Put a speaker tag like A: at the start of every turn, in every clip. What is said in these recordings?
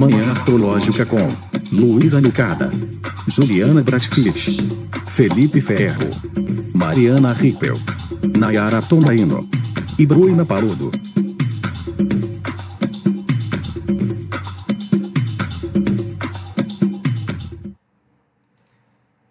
A: Manhã Astrológica com Luísa Nucada, Juliana Bratfish, Felipe Ferro, Mariana Rippel, Nayara Tonaino e Bruna Paludo.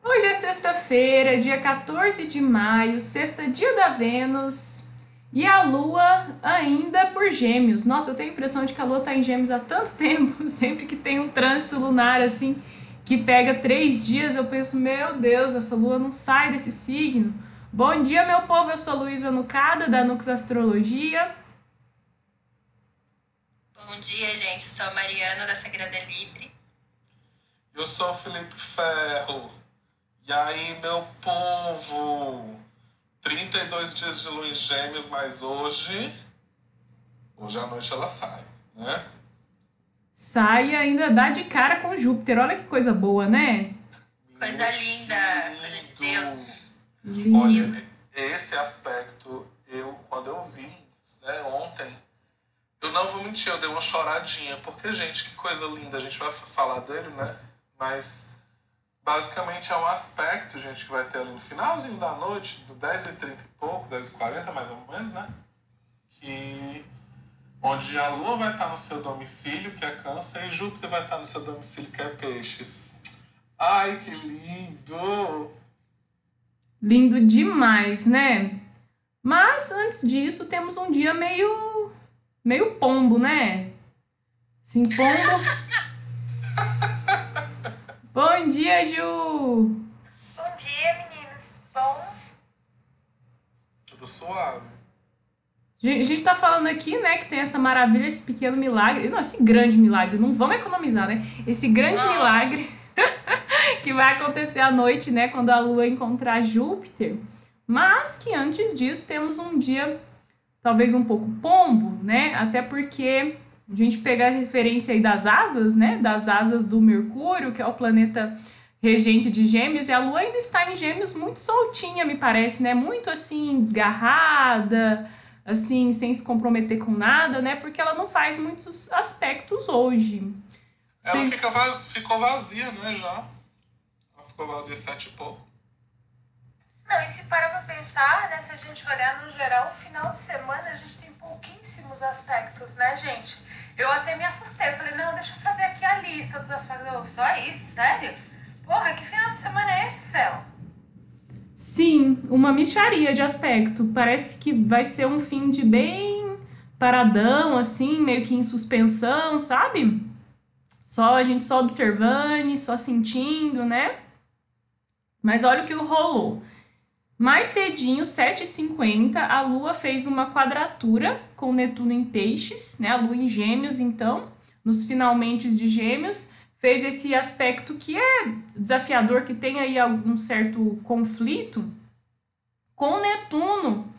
B: Hoje é sexta-feira, dia 14 de maio, sexta dia da Vênus. E a Lua ainda por Gêmeos. Nossa, eu tenho a impressão de que a Lua tá em Gêmeos há tanto tempo. Sempre que tem um trânsito lunar assim, que pega três dias, eu penso, meu Deus, essa Lua não sai desse signo. Bom dia, meu povo. Eu sou Luísa Nucada, da Nux Astrologia.
C: Bom dia, gente. Eu sou a Mariana, da Sagrada Livre.
D: Eu sou o Felipe Ferro. E aí, meu povo? 32 dias de lua em gêmeos, mas hoje. Hoje à noite ela sai, né?
B: Sai e ainda dá de cara com Júpiter. Olha que coisa boa, né?
C: Coisa linda, coisa de Deus.
B: Lindo.
D: Olha, esse aspecto, eu, quando eu vi, né, ontem, eu não vou mentir, eu dei uma choradinha, porque, gente, que coisa linda, a gente vai falar dele, né? Mas basicamente é um aspecto, gente, que vai ter ali no finalzinho da noite, do 10h30 e pouco, 10h40 mais ou menos, né? Que onde a Lua vai estar no seu domicílio, que é câncer, e Júpiter vai estar no seu domicílio, que é peixes. Ai, que lindo!
B: Lindo demais, né? Mas antes disso, temos um dia meio. meio pombo, né? Sim, pombo. Bom dia, Ju!
E: Bom dia, meninos. Bom?
D: Tudo suave.
B: A gente tá falando aqui, né, que tem essa maravilha, esse pequeno milagre. Não, esse grande milagre. Não vamos economizar, né? Esse grande
C: Nossa.
B: milagre que vai acontecer à noite, né, quando a Lua encontrar Júpiter. Mas que antes disso temos um dia talvez um pouco pombo, né? Até porque a gente pega a referência aí das asas, né? Das asas do Mercúrio, que é o planeta regente de Gêmeos, e a Lua ainda está em Gêmeos muito soltinha, me parece, né? Muito assim, desgarrada, assim, sem se comprometer com nada, né? Porque ela não faz muitos aspectos hoje.
D: Ela fica vaz... ficou vazia, né, já. Ela ficou vazia sete e pouco.
E: Não, e se parar pra pensar, né, se a gente olhar no geral, final de semana a gente tem pouquíssimos aspectos, né, gente? Eu até me assustei, falei, não, deixa eu fazer aqui a lista dos aspectos. Eu, Só isso, sério? Porra, que final de semana é esse, céu?
B: Sim, uma micharia de aspecto. Parece que vai ser um fim de bem paradão, assim, meio que em suspensão, sabe? Só a gente só observando, só sentindo, né? Mas olha o que rolou. Mais cedinho, 7h50, a Lua fez uma quadratura com Netuno em peixes, né? A Lua em gêmeos, então, nos finalmente de gêmeos, fez esse aspecto que é desafiador, que tem aí algum certo conflito, com Netuno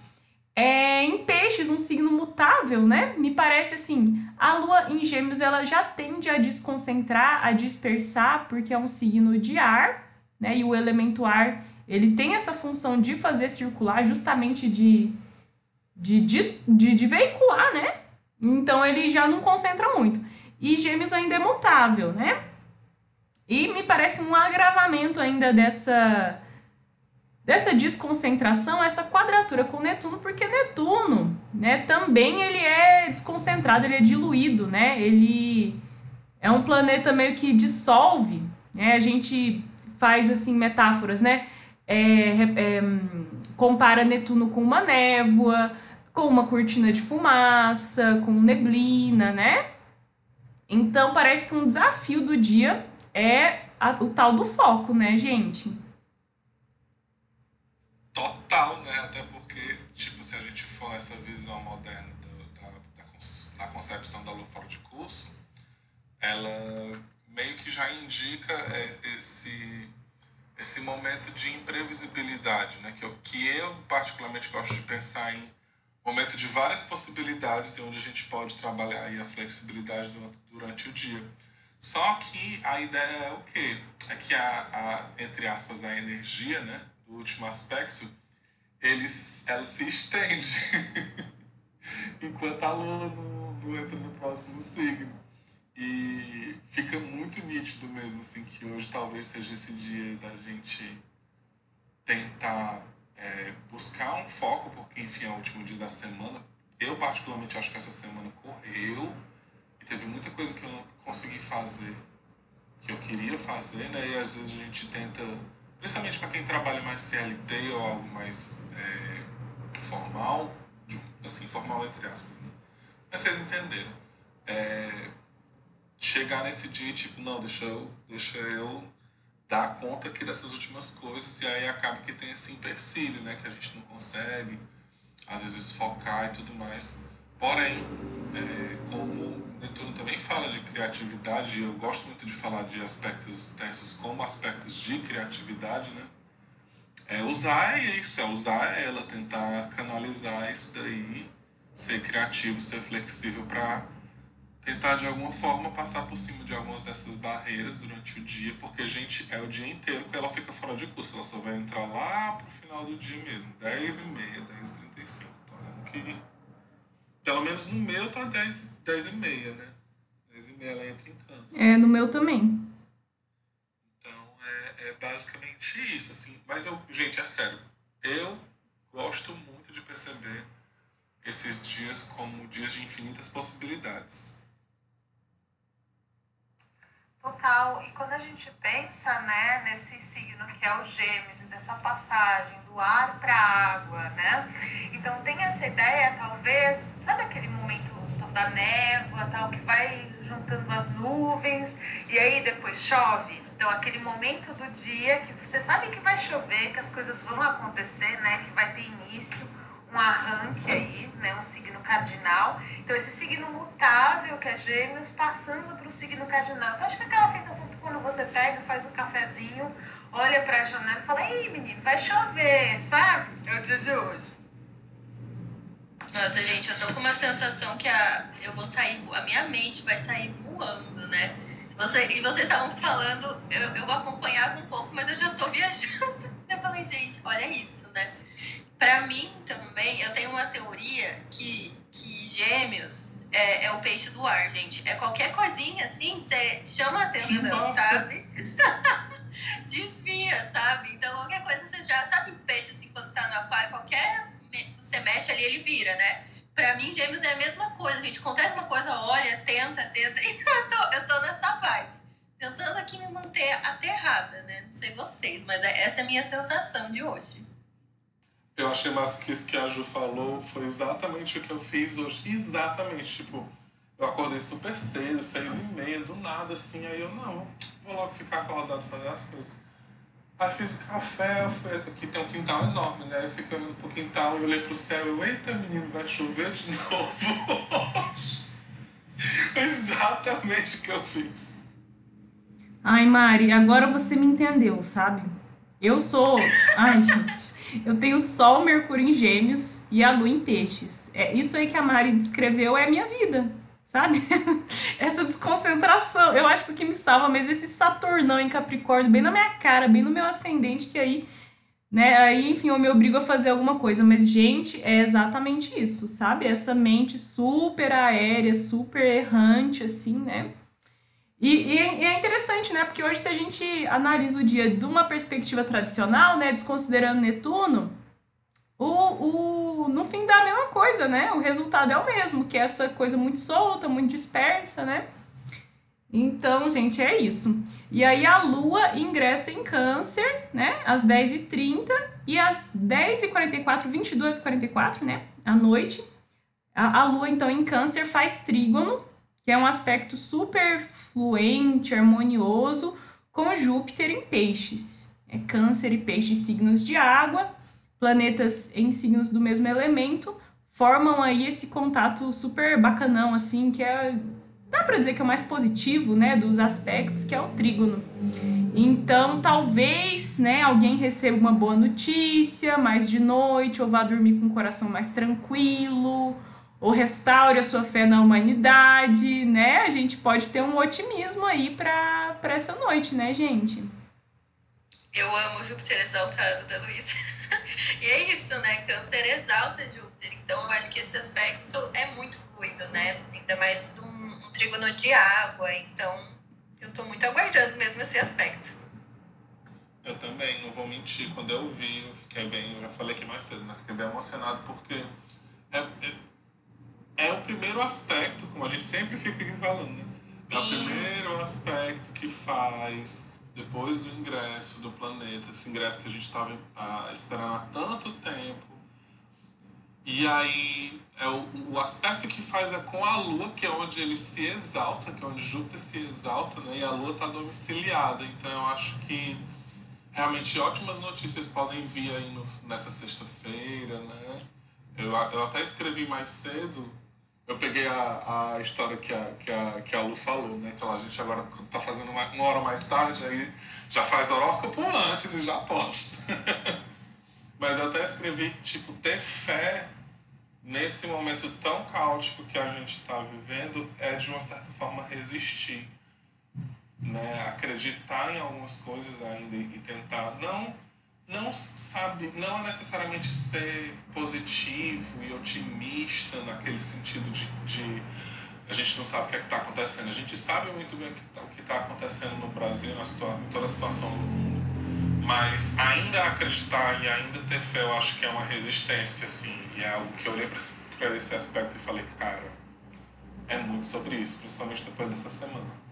B: é, em peixes, um signo mutável, né? Me parece assim, a lua em gêmeos ela já tende a desconcentrar, a dispersar, porque é um signo de ar, né? E o elemento ar, ele tem essa função de fazer circular, justamente de, de, de, de veicular, né? Então ele já não concentra muito. E gêmeos ainda é mutável, né? E me parece um agravamento ainda dessa dessa desconcentração, essa quadratura com Netuno, porque Netuno, né, também ele é desconcentrado, ele é diluído, né? Ele é um planeta meio que dissolve, né? A gente faz assim metáforas, né? É, é, compara Netuno com uma névoa, com uma cortina de fumaça, com neblina, né? Então parece que um desafio do dia é a- o tal do foco, né, gente?
D: Total, né? Até porque, tipo, se a gente for nessa visão moderna do- da, da, da concepção da lua fora de curso, ela meio que já indica é, esse, esse momento de imprevisibilidade, né? Que eu, que eu particularmente gosto de pensar em momento de várias possibilidades e onde a gente pode trabalhar aí a flexibilidade du- durante o dia. Só que a ideia é o quê? É que a, a entre aspas, a energia, né, do último aspecto, ele, ela se estende enquanto a lua não, não entra no próximo signo. E fica muito nítido mesmo, assim, que hoje talvez seja esse dia da gente tentar é, buscar um foco, porque, enfim, é o último dia da semana. Eu, particularmente, acho que essa semana correu e teve muita coisa que eu não consegui fazer, que eu queria fazer, né? E às vezes a gente tenta, principalmente para quem trabalha mais CLT ou algo mais é, formal, assim, formal entre aspas, né? Mas vocês entenderam. É, chegar nesse dia, tipo, não, deixa eu, deixa eu dar conta aqui dessas últimas coisas e aí acaba que tem esse empecilho, né, que a gente não consegue às vezes focar e tudo mais. Porém, é, como Netuno também fala de criatividade, eu gosto muito de falar de aspectos tensos como aspectos de criatividade, né? É usar isso, é usar ela, tentar canalizar isso daí, ser criativo, ser flexível para tentar de alguma forma passar por cima de algumas dessas barreiras durante o dia, porque, gente, é o dia inteiro que ela fica fora de curso. Ela só vai entrar lá pro final do dia mesmo, 10 e meia, 10 e 35. Tô olhando que. Pelo menos no meu tá 10, 10 e meia, né? 10 e meia ela entra em câncer.
B: É, no meu também.
D: Então, é, é basicamente isso, assim. Mas, eu, gente, é sério. Eu gosto muito de perceber esses dias como dias de infinitas possibilidades
E: Total. E quando a gente pensa né, nesse signo que é o gêmeos dessa passagem do ar para a água, né? Então tem essa ideia, talvez, sabe aquele momento então, da névoa, tal, que vai juntando as nuvens e aí depois chove? Então aquele momento do dia que você sabe que vai chover, que as coisas vão acontecer, né? Que vai ter início um arranque aí, né, um signo cardinal. Então, esse signo mutável que é gêmeos passando para o signo cardinal. Então, acho que é aquela sensação que quando você pega, faz um cafezinho, olha para a janela e fala: Ei, menino, vai chover, sabe? É o dia de hoje.
C: Nossa, gente, eu tô com uma sensação que a, eu vou sair, a minha mente vai sair voando, né? Você, e vocês estavam falando, eu, eu acompanhava um pouco, mas eu já tô viajando. Eu falei, gente, olha isso, né? Para mim também, eu tenho uma teoria que, que gêmeos é, é, o peixe do ar, gente. É qualquer coisinha assim, você chama atenção, sabe? Desvia, sabe? Então qualquer coisa você já sabe o peixe assim quando tá no aquário, qualquer você mexe ali, ele vira, né? Pra mim, gêmeos é a mesma coisa, a gente acontece uma coisa, olha, tenta, tenta, e eu tô, eu tô nessa vibe. Tentando aqui me manter aterrada, né? Não sei vocês, mas é, essa é a minha sensação de hoje.
D: Eu achei massa que isso que a Ju falou foi exatamente o que eu fiz hoje. Exatamente, tipo, eu acordei super cedo, seis e meia, do nada, assim, aí eu, não, vou logo ficar acordado fazer as coisas. Aí fiz o café, fui, aqui tem um quintal enorme, né? Eu fiquei olhando pro quintal, eu olhei pro céu, eita menino, vai chover de novo exatamente o que eu fiz.
B: Ai, Mari, agora você me entendeu, sabe? Eu sou. Ai, gente. Eu tenho Sol, Mercúrio em Gêmeos e a Lua em Peixes. É isso aí que a Mari descreveu é a minha vida, sabe? Essa desconcentração. Eu acho que o que me salva mesmo é esse Saturnão em Capricórnio, bem na minha cara, bem no meu ascendente, que aí, né? Aí, enfim, eu me obrigo a fazer alguma coisa. Mas, gente, é exatamente isso, sabe? Essa mente super aérea, super errante, assim, né? E, e, é interessante, né? Porque hoje, se a gente analisa o dia de uma perspectiva tradicional, né? Desconsiderando Netuno, o, o, no fim dá a mesma coisa, né? O resultado é o mesmo, que é essa coisa muito solta, muito dispersa, né? Então, gente, é isso. E aí a Lua ingressa em câncer, né? Às 10h30 e às 10h44, 22h44, né? À noite. A, a Lua, então, em câncer faz trígono que é um aspecto super fluente, harmonioso, com Júpiter em peixes. É câncer e peixes signos de água, planetas em signos do mesmo elemento, formam aí esse contato super bacanão, assim, que é. Dá para dizer que é o mais positivo, né, dos aspectos, que é o trígono. Então, talvez, né, alguém receba uma boa notícia mais de noite, ou vá dormir com o coração mais tranquilo, ou restaure a sua fé na humanidade, né? A gente pode ter um otimismo aí para essa noite, né, gente?
C: Eu amo Júpiter exaltado da Luísa. e é isso, né? Câncer exalta Júpiter. Então, eu acho que esse aspecto é muito fluido, né? Ainda mais de um, um trígono de água, então eu tô muito aguardando mesmo esse aspecto.
D: Eu também, não vou mentir. Quando eu vi, eu fiquei bem, eu já falei aqui mais cedo, mas fiquei bem emocionado porque é, é, é o primeiro aspecto, como a gente sempre fica aqui falando, né? É o primeiro aspecto que faz, depois do ingresso do planeta, esse ingresso que a gente estava ah, esperando há tanto tempo. E aí, é o, o, aspecto que faz é com a Lua, que é onde ele se exalta, que é onde Júpiter se exalta, né? E a Lua está domiciliada. Então, eu acho que realmente ótimas notícias podem vir aí no, nessa sexta-feira, né? Eu, eu até escrevi mais cedo eu peguei a, a história que a, que, a, que a Lu falou, né? Que a gente agora tá fazendo uma, uma hora mais tarde, aí já faz horóscopo antes e já posta. Mas eu até escrevi que, tipo, ter fé nesse momento tão caótico que a gente está vivendo é, de uma certa forma, resistir. Né? Acreditar em algumas coisas ainda e tentar não não sabe, não é necessariamente ser positivo e otimista naquele sentido de, de a gente não sabe o que é está acontecendo. A gente sabe muito bem o que está tá acontecendo no Brasil, na situa em toda a situação do mundo. Mas ainda acreditar e ainda ter fé, eu acho que é uma resistência, assim. E é algo que eu olhei para esse aspecto e falei, cara, é muito sobre isso, principalmente depois dessa semana.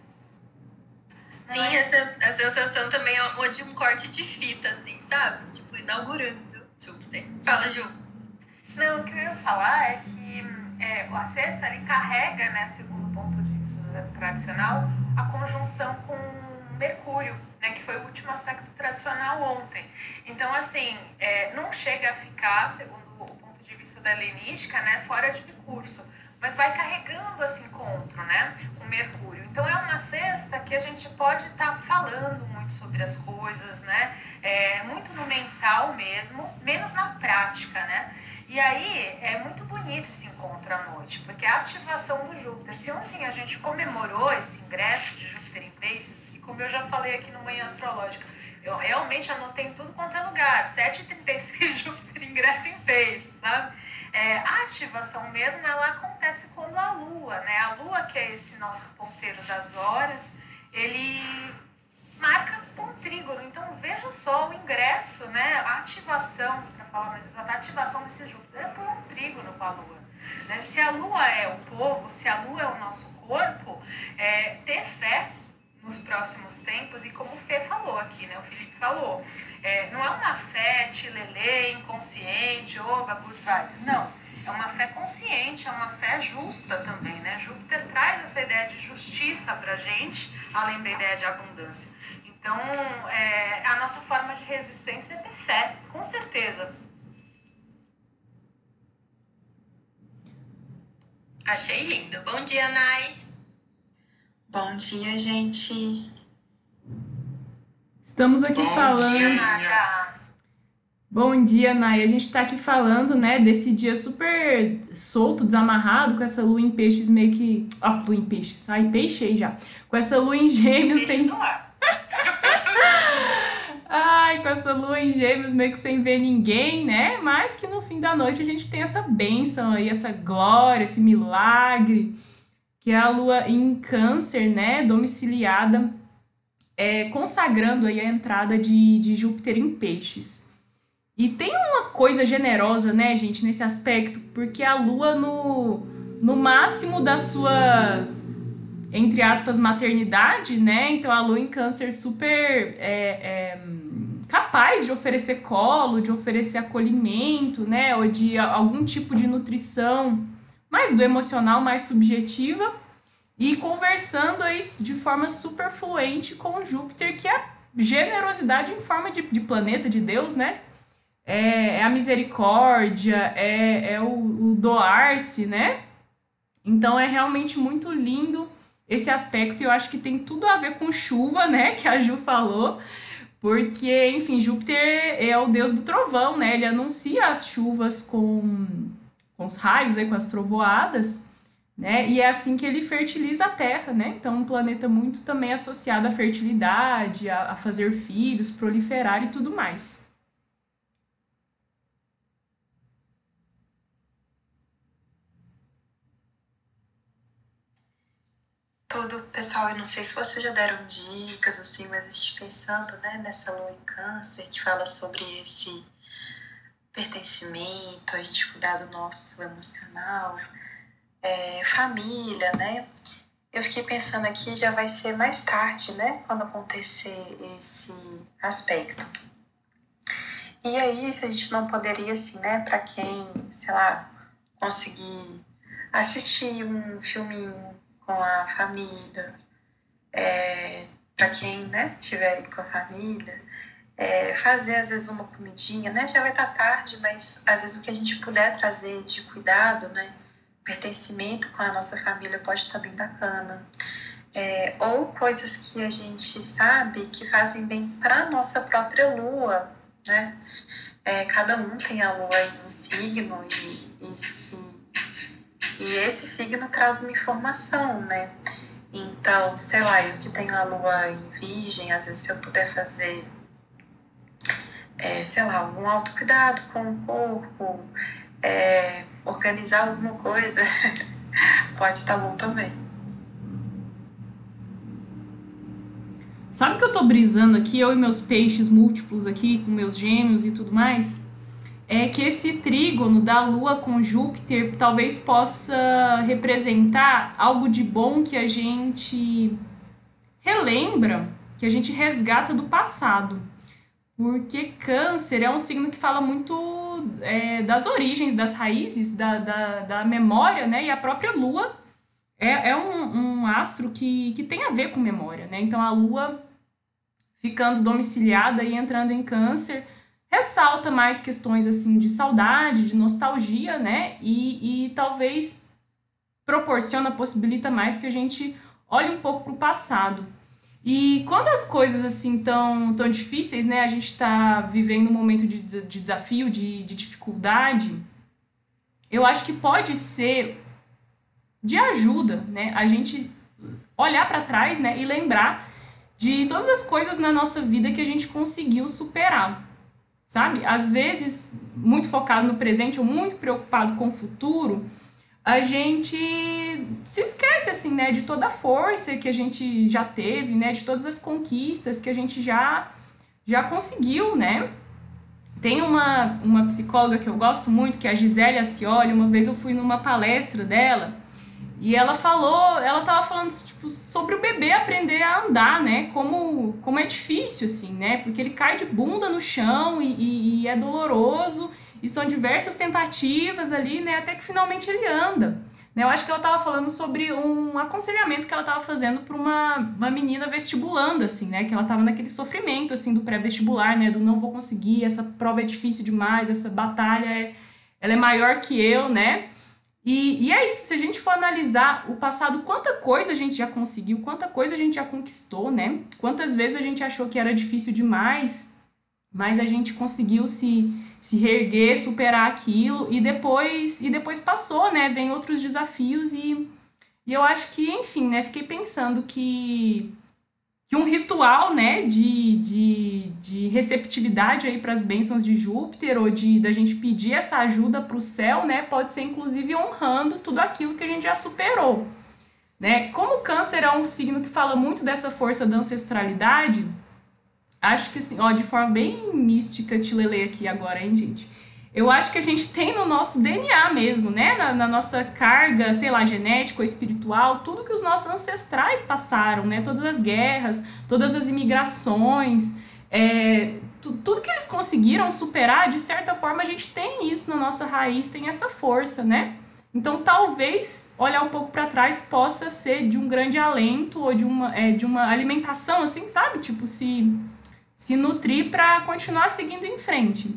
C: Sim, a, a sensação também é de um corte de fita, assim, sabe? Tipo, inaugurando. Fala, Ju.
E: Não, o que eu ia falar é que é, a sexta ele carrega, né, segundo o ponto de vista tradicional, a conjunção com Mercúrio, né, que foi o último aspecto tradicional ontem. Então, assim, é, não chega a ficar, segundo o ponto de vista da helenística, né, fora de curso mas vai carregando esse encontro, né, com Mercúrio. Então é uma sexta que a gente pode estar tá falando muito sobre as coisas, né, é, muito no mental mesmo, menos na prática, né. E aí é muito bonito esse encontro à noite, porque a ativação do Júpiter. Se ontem a gente comemorou esse ingresso de Júpiter em Peixes, e como eu já falei aqui no Manhã Astrológica, eu realmente anotei em tudo quanto é lugar, 7h36 Júpiter ingresso em Peixes, sabe? É, a ativação mesmo, ela acontece quando a Lua, né? A Lua, que é esse nosso ponteiro das horas, ele marca um trígono. Então, veja só o ingresso, né? A ativação, para falar mais exato, a ativação desse Júpiter é por um trígono com a Lua. Né? Se a Lua é o povo, se a Lua é o nosso corpo, é, ter fé nos próximos tempos, e como o Fê falou aqui, né? O Felipe falou, é, não é uma fé tilelê, inconsciente, oba, good vibes. Não. É uma fé consciente, é uma fé justa também, né? Júpiter traz essa ideia de justiça pra gente, além da ideia de abundância. Então, é, a nossa forma de resistência é ter fé, com certeza.
C: Achei lindo. Bom dia, Nai.
F: Bom dia, gente.
B: Estamos aqui
D: Bom
B: falando.
D: dia.
B: Bom dia, Nai. A gente está aqui falando, né, desse dia super solto, desamarrado, com essa lua em peixes meio que. Ó, lua em peixes. Ai, peixei já. Com essa lua em gêmeos
E: Peixe
B: sem.
E: no ar.
B: Ai, com essa lua em gêmeos meio que sem ver ninguém, né? Mas que no fim da noite a gente tem essa bênção aí, essa glória, esse milagre, que é a lua em câncer, né? Domiciliada é, consagrando aí a entrada de, de Júpiter em peixes. E tem uma coisa generosa, né, gente, nesse aspecto, porque a Lua, no, no máximo da sua, entre aspas, maternidade, né? Então a Lua em Câncer super é, é, capaz de oferecer colo, de oferecer acolhimento, né? Ou de algum tipo de nutrição mais do emocional, mais subjetiva e conversando aí de forma super fluente com Júpiter, que é generosidade em forma de, de planeta, de Deus, né? É, é a misericórdia, é, é o, o doar-se, né? Então é realmente muito lindo esse aspecto e eu acho que tem tudo a ver com chuva, né? Que a Ju falou. Porque, enfim, Júpiter é o deus do trovão, né? Ele anuncia as chuvas com, com os raios, aí, com as trovoadas né? E é assim que ele fertiliza a Terra, né? Então, um planeta muito também associado à fertilidade, a, a fazer filhos, proliferar e tudo mais.
F: pessoal, eu não sei se vocês já deram dicas, assim, mas a gente pensando né, nessa lua em câncer, que fala sobre esse pertencimento, a gente cuidar do nosso emocional, é, família, né? Eu fiquei pensando aqui, já vai ser mais tarde, né? Quando acontecer esse aspecto. E aí, se a gente não poderia, assim, né? Para quem, sei lá, conseguir assistir um filminho com a família, é, para quem, né? Tiver com a família, é, fazer às vezes uma comidinha, né? Já vai estar tarde, mas às vezes o que a gente puder trazer de cuidado, né? pertencimento com a nossa família pode estar bem bacana. É, ou coisas que a gente sabe que fazem bem para a nossa própria lua, né? É, cada um tem a lua em um signo e, e, e esse signo traz uma informação, né? Então, sei lá, eu que tenho a lua em virgem, às vezes se eu puder fazer, é, sei lá, algum autocuidado com o corpo, é, organizar alguma coisa, pode estar tá bom também.
B: Sabe que eu tô brisando aqui, eu e meus peixes múltiplos aqui, com meus gêmeos e tudo mais? É que esse trígono da Lua com Júpiter talvez possa representar algo de bom que a gente relembra, que a gente resgata do passado. Porque Câncer é um signo que fala muito é, das origens, das raízes, da, da, da, memória, né? E a própria Lua é, é um, um, astro que, que tem a ver com memória, né? Então a Lua ficando domiciliada e entrando em Câncer ressalta mais questões assim de saudade, de nostalgia, né? E, e talvez proporciona, possibilita mais que a gente olhe um pouco para o passado. E quando as coisas assim tão, tão difíceis, né? A gente está vivendo um momento de, de desafio, de, de dificuldade, eu acho que pode ser de ajuda, né? A gente olhar para trás, né? E lembrar de todas as coisas na nossa vida que a gente conseguiu superar, sabe? Às vezes, muito focado no presente ou muito preocupado com o futuro, a gente se esquece assim, né, de toda a força que a gente já teve, né, de todas as conquistas que a gente já já conseguiu, né? Tem uma, uma psicóloga que eu gosto muito, que é a Gisele Acioli, uma vez eu fui numa palestra dela, e ela falou, ela tava falando tipo, sobre o bebê aprender a andar, né? Como, como é difícil, assim, né? Porque ele cai de bunda no chão e, e, e é doloroso. E são diversas tentativas ali, né? Até que finalmente ele anda. Né? Eu acho que ela estava falando sobre um aconselhamento que ela estava fazendo para uma, uma menina vestibulando, assim, né? Que ela estava naquele sofrimento, assim, do pré-vestibular, né? Do não vou conseguir, essa prova é difícil demais, essa batalha é, ela é maior que eu, né? E, e é isso, se a gente for analisar o passado, quanta coisa a gente já conseguiu, quanta coisa a gente já conquistou, né? Quantas vezes a gente achou que era difícil demais, mas a gente conseguiu se se reerguer, superar aquilo e depois e depois passou, né? Vem outros desafios e, e eu acho que, enfim, né? Fiquei pensando que que um ritual, né, de, de, de receptividade aí para as bênçãos de Júpiter ou de da gente pedir essa ajuda para o céu, né, pode ser inclusive honrando tudo aquilo que a gente já superou, né? Como o Câncer é um signo que fala muito dessa força da ancestralidade, acho que assim, ó, de forma bem mística, te lelei aqui agora, hein, gente? Eu acho que a gente tem no nosso DNA mesmo, né? Na, na, nossa carga, sei lá, genética ou espiritual, tudo que os nossos ancestrais passaram, né? Todas as guerras, todas as imigrações, é, tudo que eles conseguiram superar, de certa forma, a gente tem isso na nossa raiz, tem essa força, né? Então, talvez olhar um pouco para trás possa ser de um grande alento ou de uma, é, de uma alimentação, assim, sabe? Tipo, se se nutrir para continuar seguindo em frente.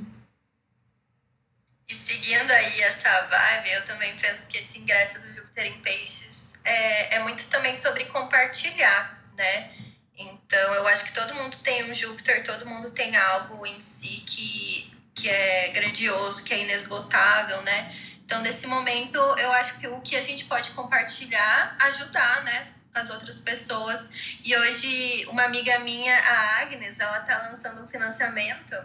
C: E seguindo aí essa vibe, eu também penso que esse ingresso do Júpiter em Peixes é, é muito também sobre compartilhar, né? Então, eu acho que todo mundo tem um Júpiter, todo mundo tem algo em si que, que é grandioso, que é inesgotável, né? Então, nesse momento, eu acho que o que a gente pode compartilhar, ajudar, né? As outras pessoas. E hoje, uma amiga minha, a Agnes, ela tá lançando um financiamento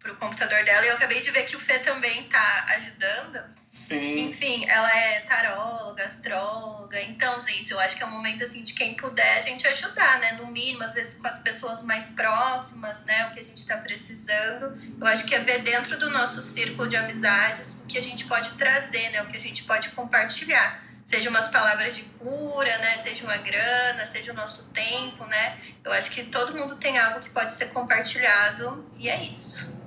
C: para o computador dela. E eu acabei de ver que o Fê também tá ajudando.
D: Sim.
C: Enfim, ela é taróloga, astróloga. Então, gente, eu acho que é um momento assim de quem puder a gente ajudar, né? No mínimo, às vezes com as pessoas mais próximas, né? O que a gente está precisando. Eu acho que é ver dentro do nosso círculo de amizades o que a gente pode trazer, né? O que a gente pode compartilhar. Seja umas palavras de cura, né? Seja uma grana, seja o nosso tempo, né? Eu acho que todo mundo tem algo que pode ser compartilhado e é isso.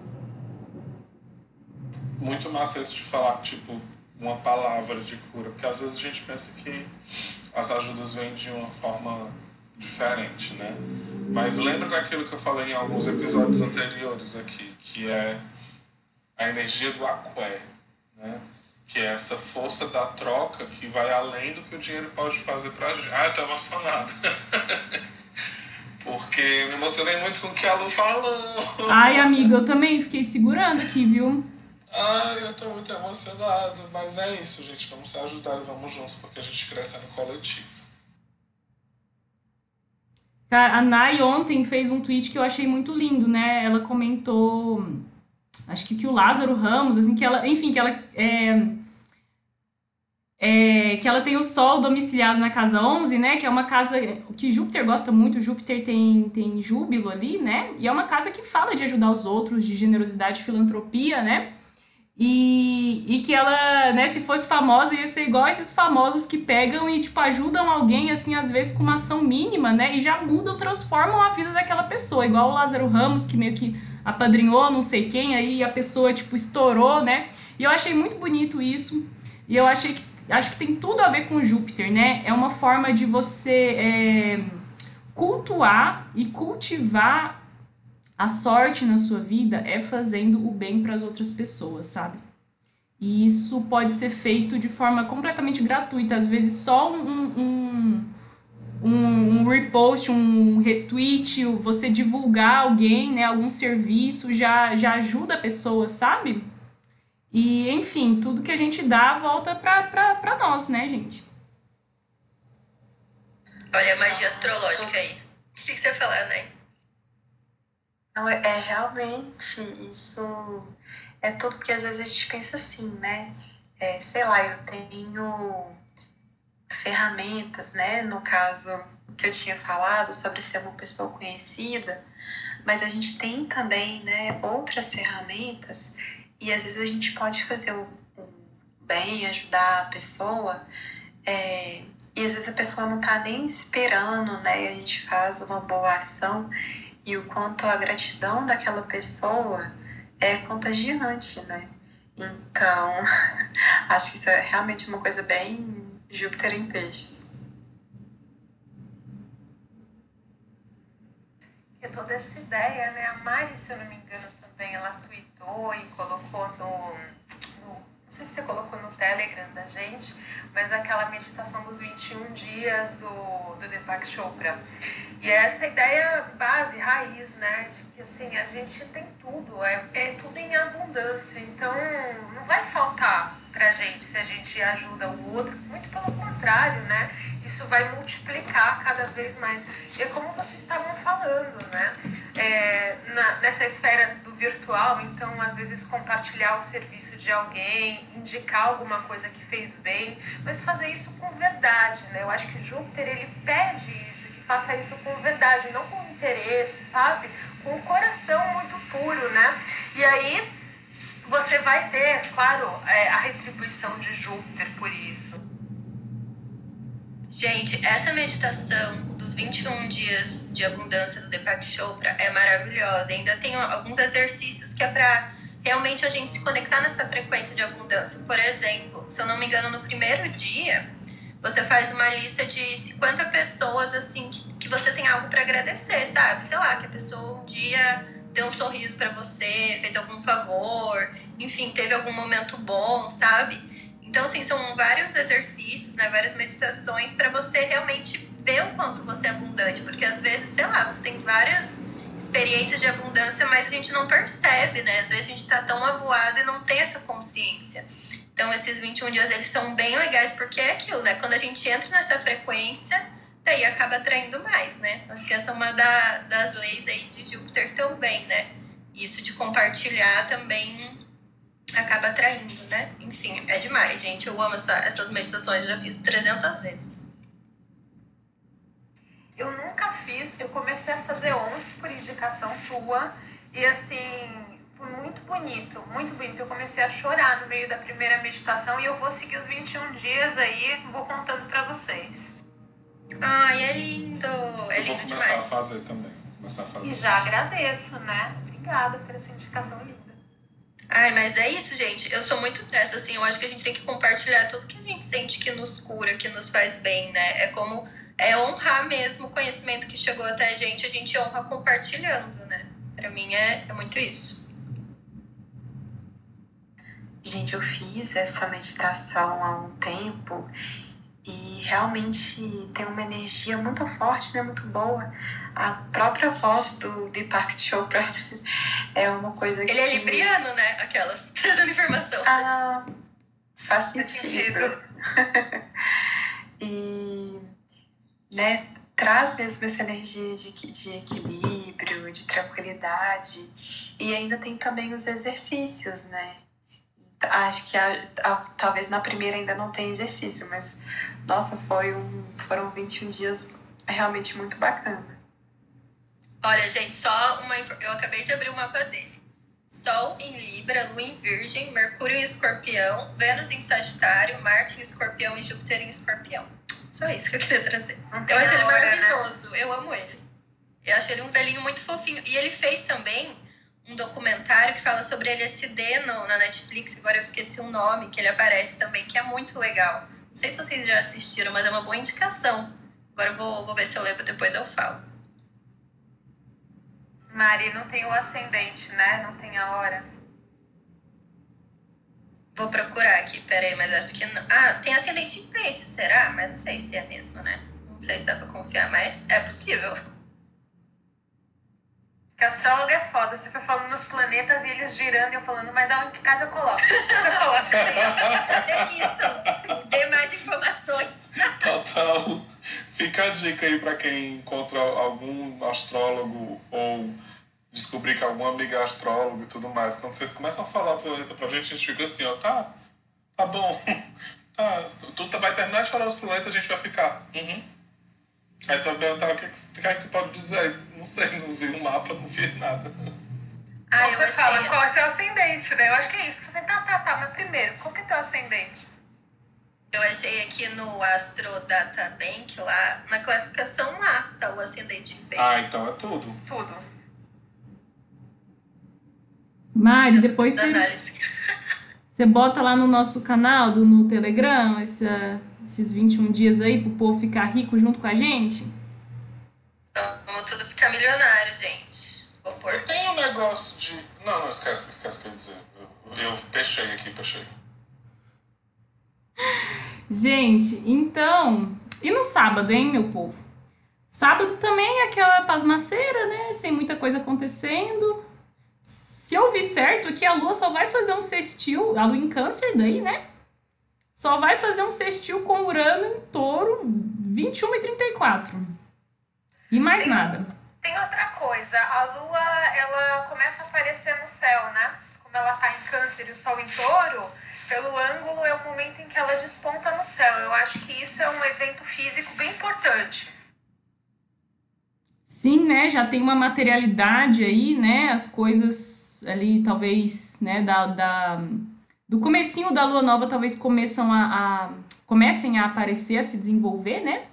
D: Muito massa isso de falar, tipo, uma palavra de cura, porque às vezes a gente pensa que as ajudas vêm de uma forma diferente, né? Mas lembra daquilo que eu falei em alguns episódios anteriores aqui, que é a energia do aqué, né? Que é essa força da troca que vai além do que o dinheiro pode fazer pra gente. Ah, eu tô emocionado. Porque me emocionei muito com o que a Lu falou.
B: Ai, amiga, eu também fiquei segurando aqui, viu?
D: Ai, eu tô muito emocionado. Mas é isso, gente. Vamos se ajudar e vamos juntos, porque a gente cresce no coletivo.
B: A Nai ontem fez um tweet que eu achei muito lindo, né? Ela comentou, acho que que o Lázaro Ramos, assim, que ela, enfim, que ela é, é, que ela tem o Sol domiciliado na casa 11, né? Que é uma casa que Júpiter gosta muito. Júpiter tem, tem júbilo ali, né? E é uma casa que fala de ajudar os outros, de generosidade, filantropia, né? E, e que ela, né, se fosse famosa, ia ser igual esses famosos que pegam e, tipo, ajudam alguém, assim, às vezes com uma ação mínima, né? E já mudam, transformam a vida daquela pessoa. Igual o Lázaro Ramos, que meio que apadrinhou não sei quem, aí a pessoa, tipo, estourou, né? E eu achei muito bonito isso. E eu achei que acho que tem tudo a ver com Júpiter, né? É uma forma de você é, cultuar e cultivar a sorte na sua vida é fazendo o bem para as outras pessoas, sabe? E isso pode ser feito de forma completamente gratuita, às vezes só um, um, um, um repost, um retweet, você divulgar alguém, né, algum serviço já, já ajuda a pessoa, sabe? E, enfim, tudo que a gente dá volta para nós, né, gente?
C: Olha a magia astrológica aí. O que, você fala, né?
F: Não, é, é realmente isso. É tudo que às vezes a gente pensa assim, né? É, sei lá, eu tenho ferramentas, né? No caso que eu tinha falado sobre ser uma pessoa conhecida, mas a gente tem também, né, outras ferramentas e às vezes a gente pode fazer o, bem, ajudar a pessoa, é, e às vezes a pessoa não está nem esperando, né? E a gente faz uma boa ação e o quanto a gratidão daquela pessoa é contagiante, né? Então, acho que isso é realmente uma coisa bem Júpiter em peixes.
E: E toda essa ideia, né? A Mari, se eu não me engano, também ela tweetou e colocou no, no, não sei se você colocou no Telegram da gente, mas aquela meditação dos 21 dias do, do Deepak Chopra. E é essa ideia base, raiz, né, de que assim, a gente tem tudo, é, é tudo em abundância, então não vai faltar pra gente se a gente ajuda o outro, muito pelo contrário, né? Isso vai multiplicar cada vez mais. E é como vocês estavam falando, né? É, na, nessa esfera do virtual, então às vezes compartilhar o serviço de alguém, indicar alguma coisa que fez bem, mas fazer isso com verdade, né? Eu acho que Júpiter ele pede isso, que faça isso com verdade, não com interesse, sabe? Com o coração muito puro, né? E aí você vai ter, claro, é, a retribuição de Júpiter por isso.
C: Gente, essa meditação dos 21 dias de abundância do Deepak Chopra é maravilhosa. Ainda tem alguns exercícios que é para realmente a gente se conectar nessa frequência de abundância. Por exemplo, se eu não me engano, no primeiro dia, você faz uma lista de 50 pessoas assim que, que você tem algo para agradecer, sabe? Sei lá, que a pessoa um dia deu um sorriso para você, fez algum favor, enfim, teve algum momento bom, sabe? Então, assim, são vários exercícios, né, várias meditações para você realmente ver o quanto você é abundante, porque às vezes, sei lá, você tem várias experiências de abundância, mas a gente não percebe, né? Às vezes a gente está tão avoado e não tem essa consciência. Então, esses 21 dias, eles são bem legais, porque é aquilo, né? Quando a gente entra nessa frequência, daí acaba atraindo mais, né? Acho que essa é uma da, das leis aí de Também, né? Isso de compartilhar também acaba atraindo, né? Enfim, é demais, gente. Eu amo essa, essas meditações, já fiz 300 vezes.
E: Eu nunca fiz, eu comecei a fazer ontem por indicação tua e assim, foi muito bonito, muito bonito. Eu comecei a chorar no meio da primeira meditação e eu vou seguir os 21 dias aí, vou contando para vocês.
C: Ai, é lindo, é lindo
D: eu vou começar
C: demais.
D: a fazer também. Começar a fazer.
E: E já agradeço, né? Obrigada por essa indicação linda.
C: Ai, mas é isso, gente. Eu sou muito dessa, assim. Eu acho que a gente tem que compartilhar tudo que a gente sente que nos cura, que nos faz bem, né? É como é honrar mesmo o conhecimento que chegou até a gente, a gente honra compartilhando, né? Pra mim é, é muito isso.
F: Gente, eu fiz essa meditação há um tempo e realmente tem uma energia muito forte, né? Muito boa. A própria voz do Deepak Chopra é uma coisa que...
C: Ele é libriano, né? Aquelas, trazendo informação.
F: Ah, faz
E: Faz
F: sentido.
E: sentido.
F: e né, traz mesmo essa energia de, de equilíbrio, de tranquilidade. E ainda tem também os exercícios, né? Acho que a- a- talvez na primeira ainda não tenha exercício, mas nossa, foi um, foram 21 dias realmente muito bacana.
C: Olha, gente, só uma. Eu acabei de abrir o mapa dele. Sol em Libra, Lua em Virgem, Mercúrio em Escorpião, Vênus em Sagitário, Marte em Escorpião e Júpiter em Escorpião. Só isso que eu queria trazer. Eu acho ele
E: hora, né?
C: maravilhoso, eu amo ele. Eu acho ele um velhinho muito fofinho. E ele fez também um documentário que fala sobre LSD no, na Netflix, agora eu esqueci o nome, que ele aparece também, que é muito legal. Não sei se vocês já assistiram, mas é uma boa indicação. Agora eu vou, vou ver se eu lembro, depois eu falo.
E: Mari não tem o ascendente, né? Não tem a hora.
C: Vou procurar aqui, peraí, mas acho que não. Ah, tem ascendente em peixe, será? Mas não sei se é mesmo, né? Não sei se dá pra confiar, mas é possível.
E: Que astrólogo é foda. Você foi falando nos planetas e eles girando e eu falando, mas aonde que casa eu coloco? Casa eu coloco?
C: É isso. Me dê mais informações.
D: Total. Fica a dica aí pra quem encontra algum astrólogo ou descobrir que alguma amiga é astrólogo e tudo mais. Quando vocês começam a falar o planeta pra gente, a gente fica assim, ó, tá, tá bom. Tá, tu tá- vai terminar de falar os planetas, a gente vai ficar. Uhum. Aí tu vai perguntar o que, que, que é que tu pode dizer. Não sei, não vi o mapa, não vi nada.
C: Ah,
E: você fala qual é o seu ascendente, né? Eu acho que é isso. Você, tá, tá, tá, mas primeiro, qual que é teu ascendente?
C: Eu achei aqui no Astro Data Bank lá, na classificação lá, tá o ascendente em peixe.
D: Ah, então é tudo.
E: Tudo.
B: Mari, depois você, você bota lá no nosso canal, do, no Telegram, essa, esses 21 dias aí pro povo ficar rico junto com a gente.
C: Vamos tudo ficar milionário, gente.
D: Eu tenho um negócio de. Não, não, esquece, esquece o que eu ia dizer. Eu, eu peixei aqui, peixei.
B: Gente, então. E no sábado, hein, meu povo? Sábado também é aquela pasmaceira, né? Sem muita coisa acontecendo. Se eu vi certo, aqui a Lua só vai fazer um sextil, a Lua em Câncer daí, né? Só vai fazer um sextil com Urano em Touro 21 e 34. E mais nada.
E: Tem outra coisa. A lua, ela começa a aparecer no céu, né? Como ela tá em câncer e o sol em touro, pelo ângulo é o momento em que ela desponta no céu. Eu acho que isso é um evento físico bem importante.
B: Sim, né? Já tem uma materialidade aí, né? As coisas ali, talvez, né? Da, da- do comecinho da lua nova, talvez começam a, a- comecem a aparecer, a se desenvolver, né?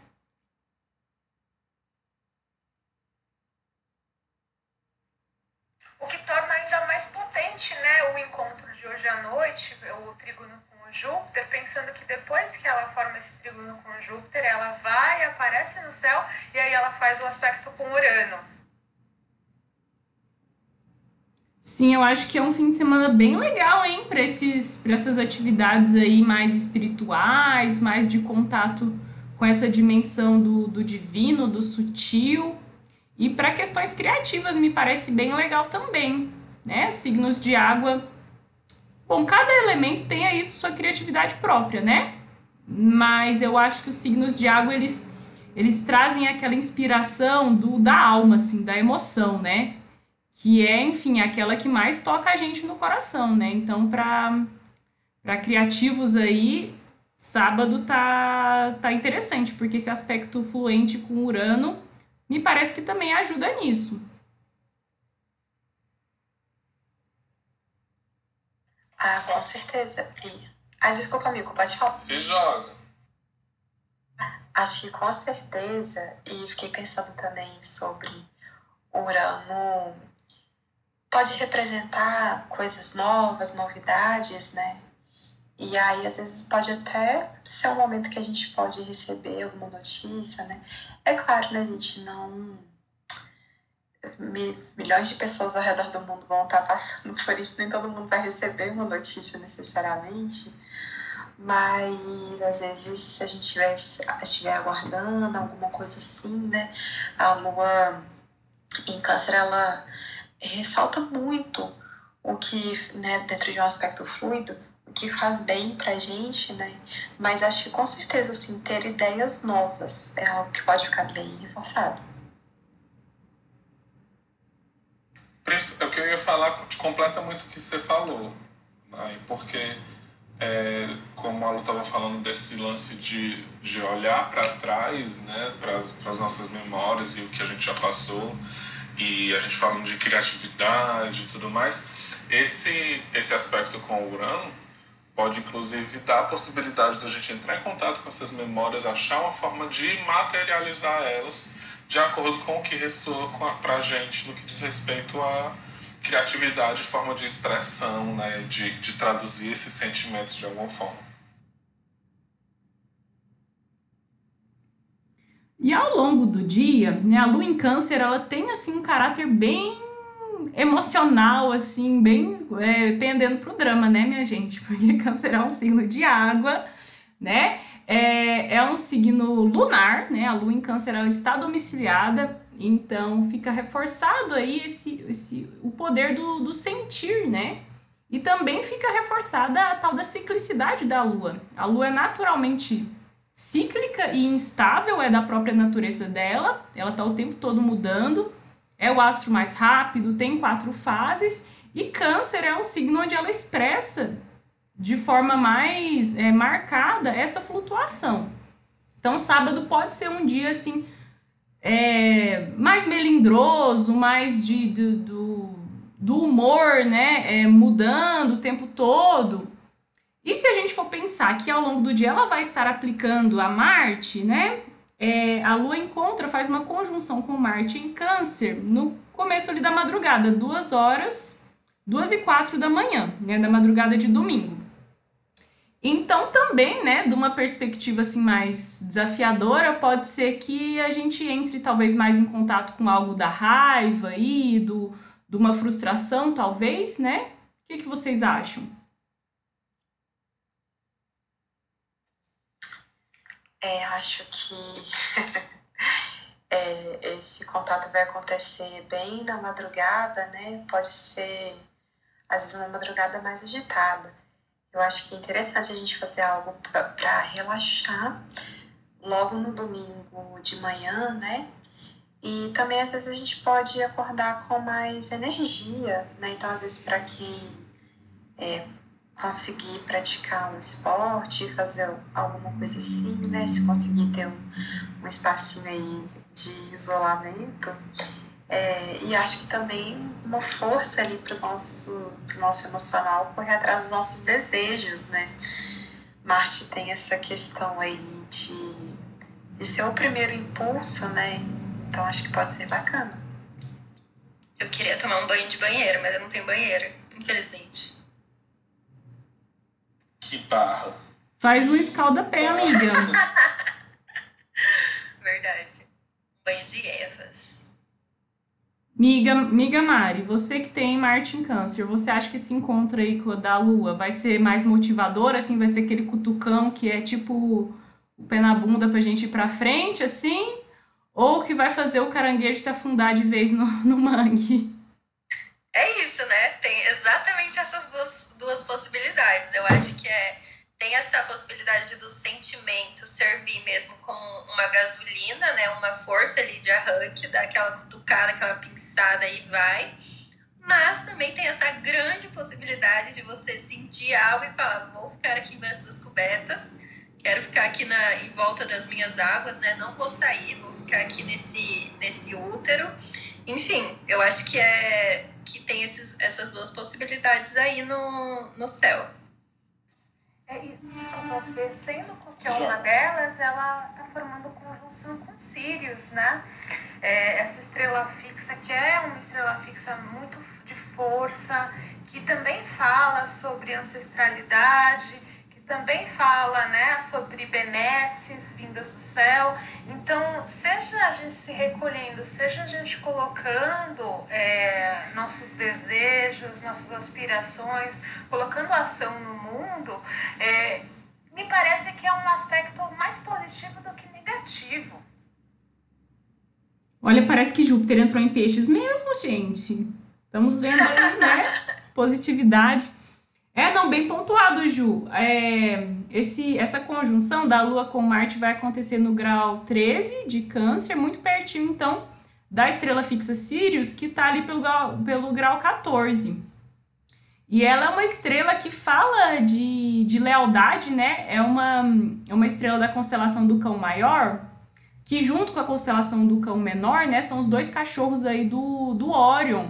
E: O que torna ainda mais potente, né, o encontro de hoje à noite, o trígono com o Júpiter, pensando que depois que ela forma esse trígono com Júpiter, ela vai, aparece no céu e aí ela faz o aspecto com Urano.
B: Sim, eu acho que é um fim de semana bem legal, hein? Para esses, para essas atividades aí mais espirituais, mais de contato com essa dimensão do, do divino, do sutil. E para questões criativas, me parece bem legal também, né? Signos de água. Bom, cada elemento tem aí sua criatividade própria, né? Mas eu acho que os signos de água, eles, eles trazem aquela inspiração do, da alma, assim, da emoção, né? Que é, enfim, aquela que mais toca a gente no coração, né? Então, para criativos aí, sábado tá, tá interessante, porque esse aspecto fluente com Urano me parece que também ajuda nisso.
F: Ah, com certeza. E... Ah, desculpa, amigo, pode falar.
D: Se joga.
F: Acho que com certeza, e fiquei pensando também sobre Urano, pode representar coisas novas, novidades, né? E aí, às vezes, pode até ser um momento que a gente pode receber alguma notícia, né? É claro, né, gente, não milhões de pessoas ao redor do mundo vão estar passando por isso, nem todo mundo vai receber uma notícia necessariamente. Mas às vezes, se a gente estiver, estiver aguardando alguma coisa assim, né? A lua em Câncer, ela ressalta muito o que, né, dentro de um aspecto fluido, o que faz bem pra gente, né? Mas acho que com certeza, assim, ter ideias novas é algo que pode ficar bem reforçado.
D: É o que eu ia falar completa muito o que você falou, né? porque é, como a Lu estava falando desse lance de, de olhar para trás, né, para as nossas memórias e o que a gente já passou, e a gente falando de criatividade e tudo mais, esse, esse aspecto com o Urano pode inclusive dar a possibilidade da gente entrar em contato com essas memórias, achar uma forma de materializar elas de acordo com o que ressoa para a gente no que diz respeito à criatividade, forma de expressão, né, de, de traduzir esses sentimentos de alguma forma.
B: E ao longo do dia, né, a lua em câncer, ela tem assim um caráter bem emocional, assim, bem é, pendendo pro drama, né, minha gente? Porque câncer é um signo de água, né? É, é um signo lunar, né? A lua em câncer ela está domiciliada, então fica reforçado aí esse, esse, o poder do, do sentir, né? E também fica reforçada a tal da ciclicidade da lua. A lua é naturalmente cíclica e instável, é da própria natureza dela, ela está o tempo todo mudando, é o astro mais rápido, tem quatro fases, e Câncer é um signo onde ela expressa de forma mais é, marcada essa flutuação. Então, sábado pode ser um dia assim é, mais melindroso, mais de, do, do humor, né, é, mudando o tempo todo. E se a gente for pensar que ao longo do dia ela vai estar aplicando a Marte, né? É, a Lua encontra, faz uma conjunção com Marte em Câncer no começo ali da madrugada, duas horas, duas e quatro da manhã, né? Da madrugada de domingo. Então, também, né, de uma perspectiva assim mais desafiadora, pode ser que a gente entre talvez mais em contato com algo da raiva e do, de uma frustração, talvez, né? O que, que vocês acham?
F: É, acho que é, esse contato vai acontecer bem na madrugada, né? Pode ser, às vezes, uma madrugada mais agitada eu acho que é interessante a gente fazer algo para relaxar logo no domingo de manhã, né? E também às vezes a gente pode acordar com mais energia, né? Então, às vezes, para quem é, conseguir praticar um esporte, fazer alguma coisa assim, né? Se conseguir ter um, um espacinho aí de isolamento, é, e acho que também uma força ali para o nosso, nosso emocional correr atrás dos nossos desejos, né? Marte tem essa questão aí de, de ser o primeiro impulso, né? Então acho que pode ser bacana.
C: Eu queria tomar um banho de banheiro, mas eu não tenho banheiro, infelizmente.
D: Que barra.
B: Faz um escalda-pé, amiga.
C: Verdade. Banho de ervas.
B: Miga, miga Mari, você que tem Marte em Câncer, você acha que esse encontro aí com a da Lua vai ser mais motivador, assim, vai ser aquele cutucão que é tipo o pé na bunda pra gente ir pra frente, assim? Ou que vai fazer o caranguejo se afundar de vez no, no mangue?
C: É isso, né? Tem exatamente essas duas, duas possibilidades. Eu acho que é tem essa possibilidade do sentimento servir mesmo como uma gasolina, né? Uma força ali de arranque, daquela cutucada, aquela pinçada e vai. Mas também tem essa grande possibilidade de você sentir algo e falar: vou ficar aqui embaixo das cobertas, quero ficar aqui na, em volta das minhas águas, né? Não vou sair, vou ficar aqui nesse, nesse útero. Enfim, eu acho que é que tem esses, essas duas possibilidades aí no, no céu.
E: É, desculpa, Fê, sendo qualquer uma delas, ela está formando conjunção com Sirius, né? É, essa estrela fixa, que é uma estrela fixa muito de força, que também fala sobre ancestralidade, também fala né, sobre benesses vindas do céu. Então, seja a gente se recolhendo, seja a gente colocando é, nossos desejos, nossas aspirações, colocando ação no mundo, é, me parece que é um aspecto mais positivo do que negativo.
B: Olha, parece que Júpiter entrou em peixes mesmo, gente. Estamos vendo aí, né? Positividade. É, não, bem pontuado, Ju. É, esse, essa conjunção da Lua com Marte vai acontecer no grau 13 de Câncer, muito pertinho, então, da estrela fixa Sirius, que está ali pelo grau, pelo grau 14. E ela é uma estrela que fala de, de lealdade, né? É uma, é uma estrela da constelação do Cão Maior, que junto com a constelação do Cão Menor, né, são os dois cachorros aí do, do Orion.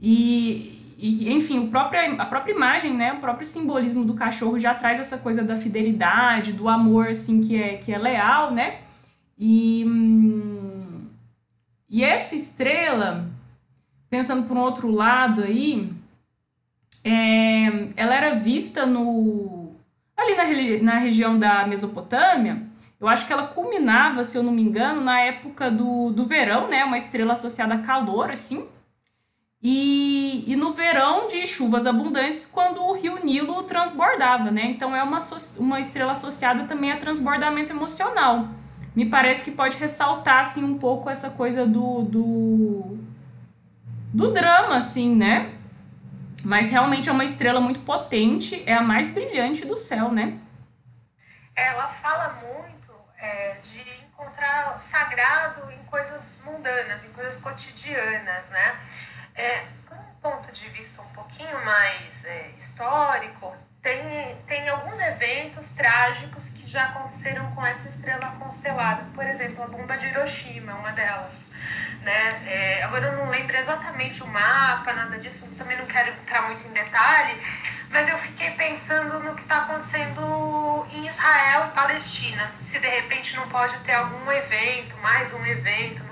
B: E, e, enfim, o próprio, a própria imagem, né, o próprio simbolismo do cachorro já traz essa coisa da fidelidade, do amor, assim, que é, que é leal, né? E, hum, e essa estrela, pensando por um outro lado aí, é, ela era vista no ali na, na região da Mesopotâmia, eu acho que ela culminava, se eu não me engano, na época do, do verão, né? Uma estrela associada a calor, assim. E, e no verão de chuvas abundantes, quando o rio Nilo transbordava, né? Então é uma, uma estrela associada também a transbordamento emocional. Me parece que pode ressaltar, assim, um pouco essa coisa do, do, do drama, assim, né? Mas realmente é uma estrela muito potente, é a mais brilhante do céu, né?
E: Ela fala muito é, de encontrar sagrado em coisas mundanas, em coisas cotidianas, né? É, um ponto de vista um pouquinho mais é, histórico, tem, tem alguns eventos trágicos que já aconteceram com essa estrela constelada. Por exemplo, a bomba de Hiroshima, uma delas. Né? É, agora eu não lembro exatamente o mapa, nada disso, também não quero entrar muito em detalhe, mas eu fiquei pensando no que está acontecendo em Israel e Palestina. Se de repente não pode ter algum evento, mais um evento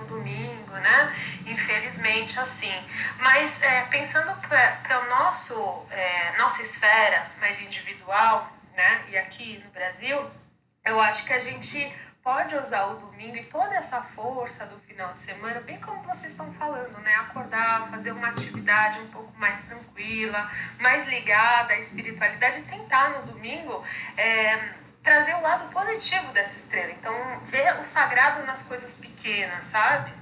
E: né? infelizmente assim. Mas é, pensando para nosso é, nossa esfera mais individual, né, e aqui no Brasil, eu acho que a gente pode usar o domingo e toda essa força do final de semana, bem como vocês estão falando, né? Acordar, fazer uma atividade um pouco mais tranquila, mais ligada à espiritualidade e tentar no domingo é, trazer o lado positivo dessa estrela. Então, ver o sagrado nas coisas pequenas, sabe?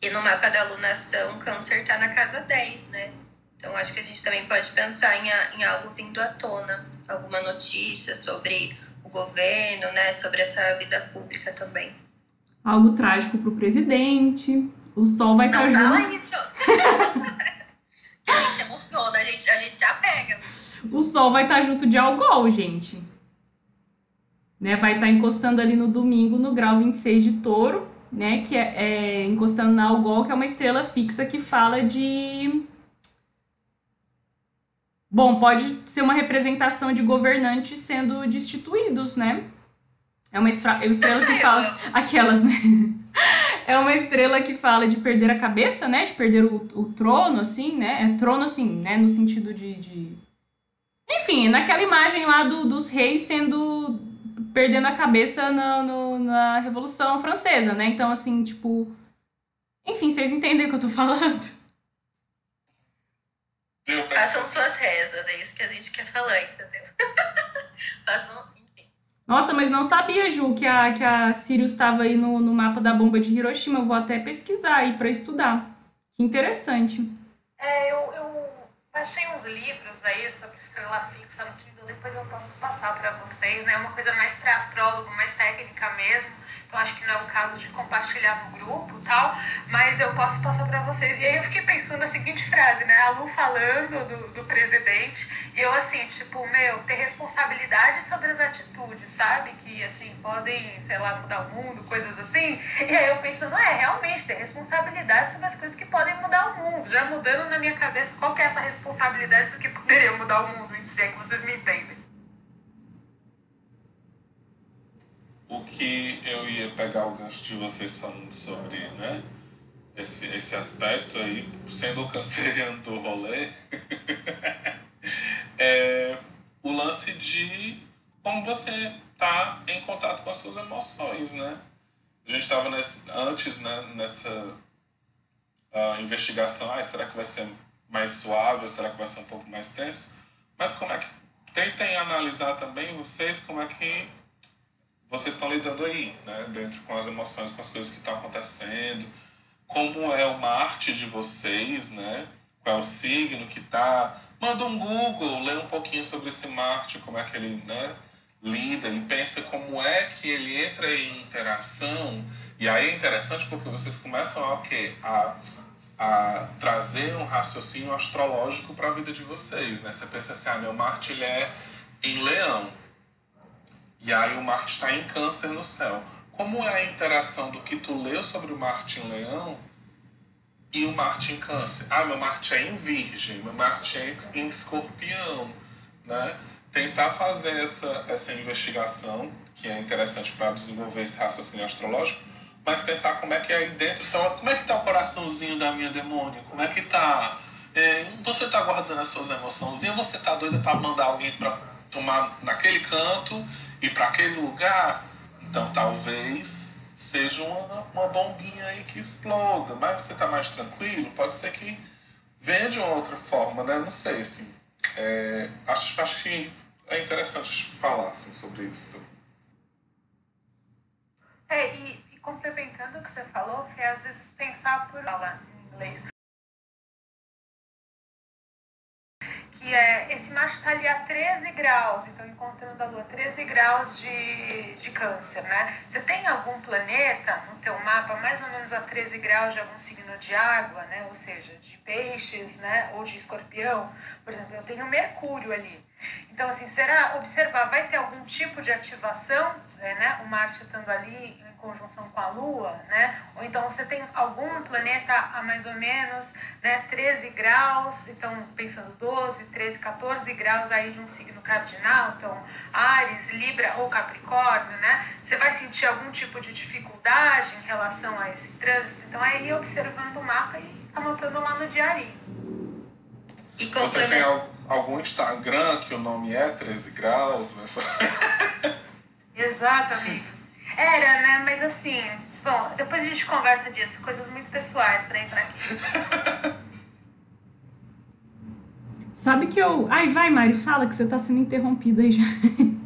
C: E no mapa da alunação, câncer está na casa 10, né? Então acho que a gente também pode pensar em, em algo vindo à tona, alguma notícia sobre o governo, né? Sobre essa vida pública também.
B: Algo trágico para o presidente. O sol vai estar tá junto.
C: Fala isso! a gente se emociona, a gente, a gente se apega.
B: O sol vai estar tá junto de Algol, gente. Né, vai estar tá encostando ali no domingo no grau 26 de touro né? Que é, é encostando na Algol, que é uma estrela fixa que fala de. Bom, pode ser uma representação de governantes sendo destituídos, né? É uma estrela que fala. Aquelas, né? É uma estrela que fala de perder a cabeça, né? De perder o, o trono, assim, né? É trono, assim, né? No sentido de. de... Enfim, naquela imagem lá do, dos reis sendo perdendo a cabeça na, no, na Revolução Francesa, né? Então, assim, tipo. Enfim, vocês entendem o que eu tô falando.
C: Façam suas rezas, é isso que a gente quer falar, entendeu? Façam.
B: Nossa, mas não sabia, Ju, que a, que a Sirius estava aí no, no mapa da bomba de Hiroshima. Eu vou até pesquisar aí para estudar. Que interessante.
E: É, eu, eu achei uns livros aí sobre estrela fixa no Kindle depois eu posso passar para vocês, né? Uma coisa mais para astrólogo, mais técnica mesmo. Então acho que não é o caso de compartilhar no grupo tal, mas eu posso passar para vocês. E aí eu fiquei pensando na seguinte frase, né? A Lu falando do, do presidente, e eu assim, tipo, meu, ter responsabilidade sobre as atitudes, sabe? Que assim, podem, sei lá, mudar o mundo, coisas assim. E aí eu pensando, é, realmente, ter responsabilidade sobre as coisas que podem mudar o mundo. Já mudando na minha cabeça qual que é essa responsabilidade do que poderia mudar o mundo, se é que vocês me entendem.
D: O que eu ia pegar o gancho de vocês falando sobre, né? Esse, esse aspecto aí, sendo o canceriano do rolê, é o lance de como você tá em contato com as suas emoções, né? A gente estava antes né, nessa uh, investigação, ah, será que vai ser mais suave ou será que vai ser um pouco mais tenso? Mas como é que tentem analisar também vocês como é que vocês estão lidando aí, né? Dentro com as emoções, com as coisas que estão acontecendo, como é o Marte de vocês, né? Qual é o signo que está. Manda um Google, lê um pouquinho sobre esse Marte, como é que ele né, lida e pensa como é que ele entra em interação. E aí é interessante porque vocês começam a, okay, a, a trazer um raciocínio astrológico para a vida de vocês. Né? Você pensa assim, ah, meu Marte ele é em leão e aí o Marte está em câncer no céu. Como é a interação do que tu leu sobre o Marte em leão e o Marte em câncer? Ah, meu Marte é em virgem, meu Marte é em escorpião, né? Tentar fazer essa, essa investigação, que é interessante para desenvolver esse raciocínio astrológico, mas pensar como é que é aí dentro, então, como é que está o coraçãozinho da minha demônio? Como é que está... É, você está guardando as suas emoções? Você está doida para mandar alguém para tomar naquele canto ir para aquele lugar, então talvez seja uma, uma bombinha aí que exploda. Mas você está mais tranquilo, pode ser que venha de uma outra forma, né? Não sei, assim. É, acho, acho que é interessante falar assim, sobre isso.
E: É, e, e complementando o que você falou, Fê, às vezes pensar por fala em inglês. Que é esse Marte está ali a 13 graus, então encontrando a Lua 13 graus de, de câncer, né? Você tem algum planeta no teu mapa mais ou menos a 13 graus de algum signo de água, né? Ou seja, de peixes, né? Ou de escorpião. Por exemplo, eu tenho Mercúrio ali. Então, assim, será observar, vai ter algum tipo de ativação, né? O Marte estando ali conjunção com a Lua, né? Ou então você tem algum planeta a mais ou menos né, 13 graus, então pensando 12, 13, 14 graus aí de um signo cardinal, então Ares, Libra ou Capricórnio, né? Você vai sentir algum tipo de dificuldade em relação a esse trânsito, então é ir observando o mapa e anotando lá no diário.
D: E tem algum Instagram que o nome é 13 graus? Né?
E: Exatamente. Era, né? Mas assim, bom, depois a gente conversa disso, coisas muito pessoais para entrar aqui.
B: Sabe que eu. Ai, vai, Mari, fala que você tá sendo interrompida aí já.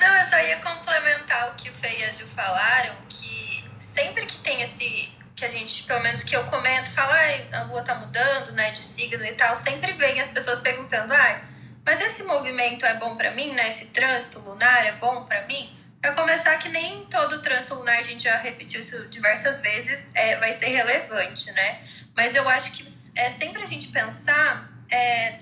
C: Não, eu só ia complementar o que o Fê e a Ju falaram, que sempre que tem esse. Que a gente, pelo menos que eu comento, fala, ai, a lua tá mudando, né, de signo e tal, sempre vem as pessoas perguntando, ai, mas esse movimento é bom para mim, né? Esse trânsito lunar é bom para mim? Para começar, que nem todo trânsito lunar, a gente já repetiu isso diversas vezes, é, vai ser relevante, né? Mas eu acho que é sempre a gente pensar, é,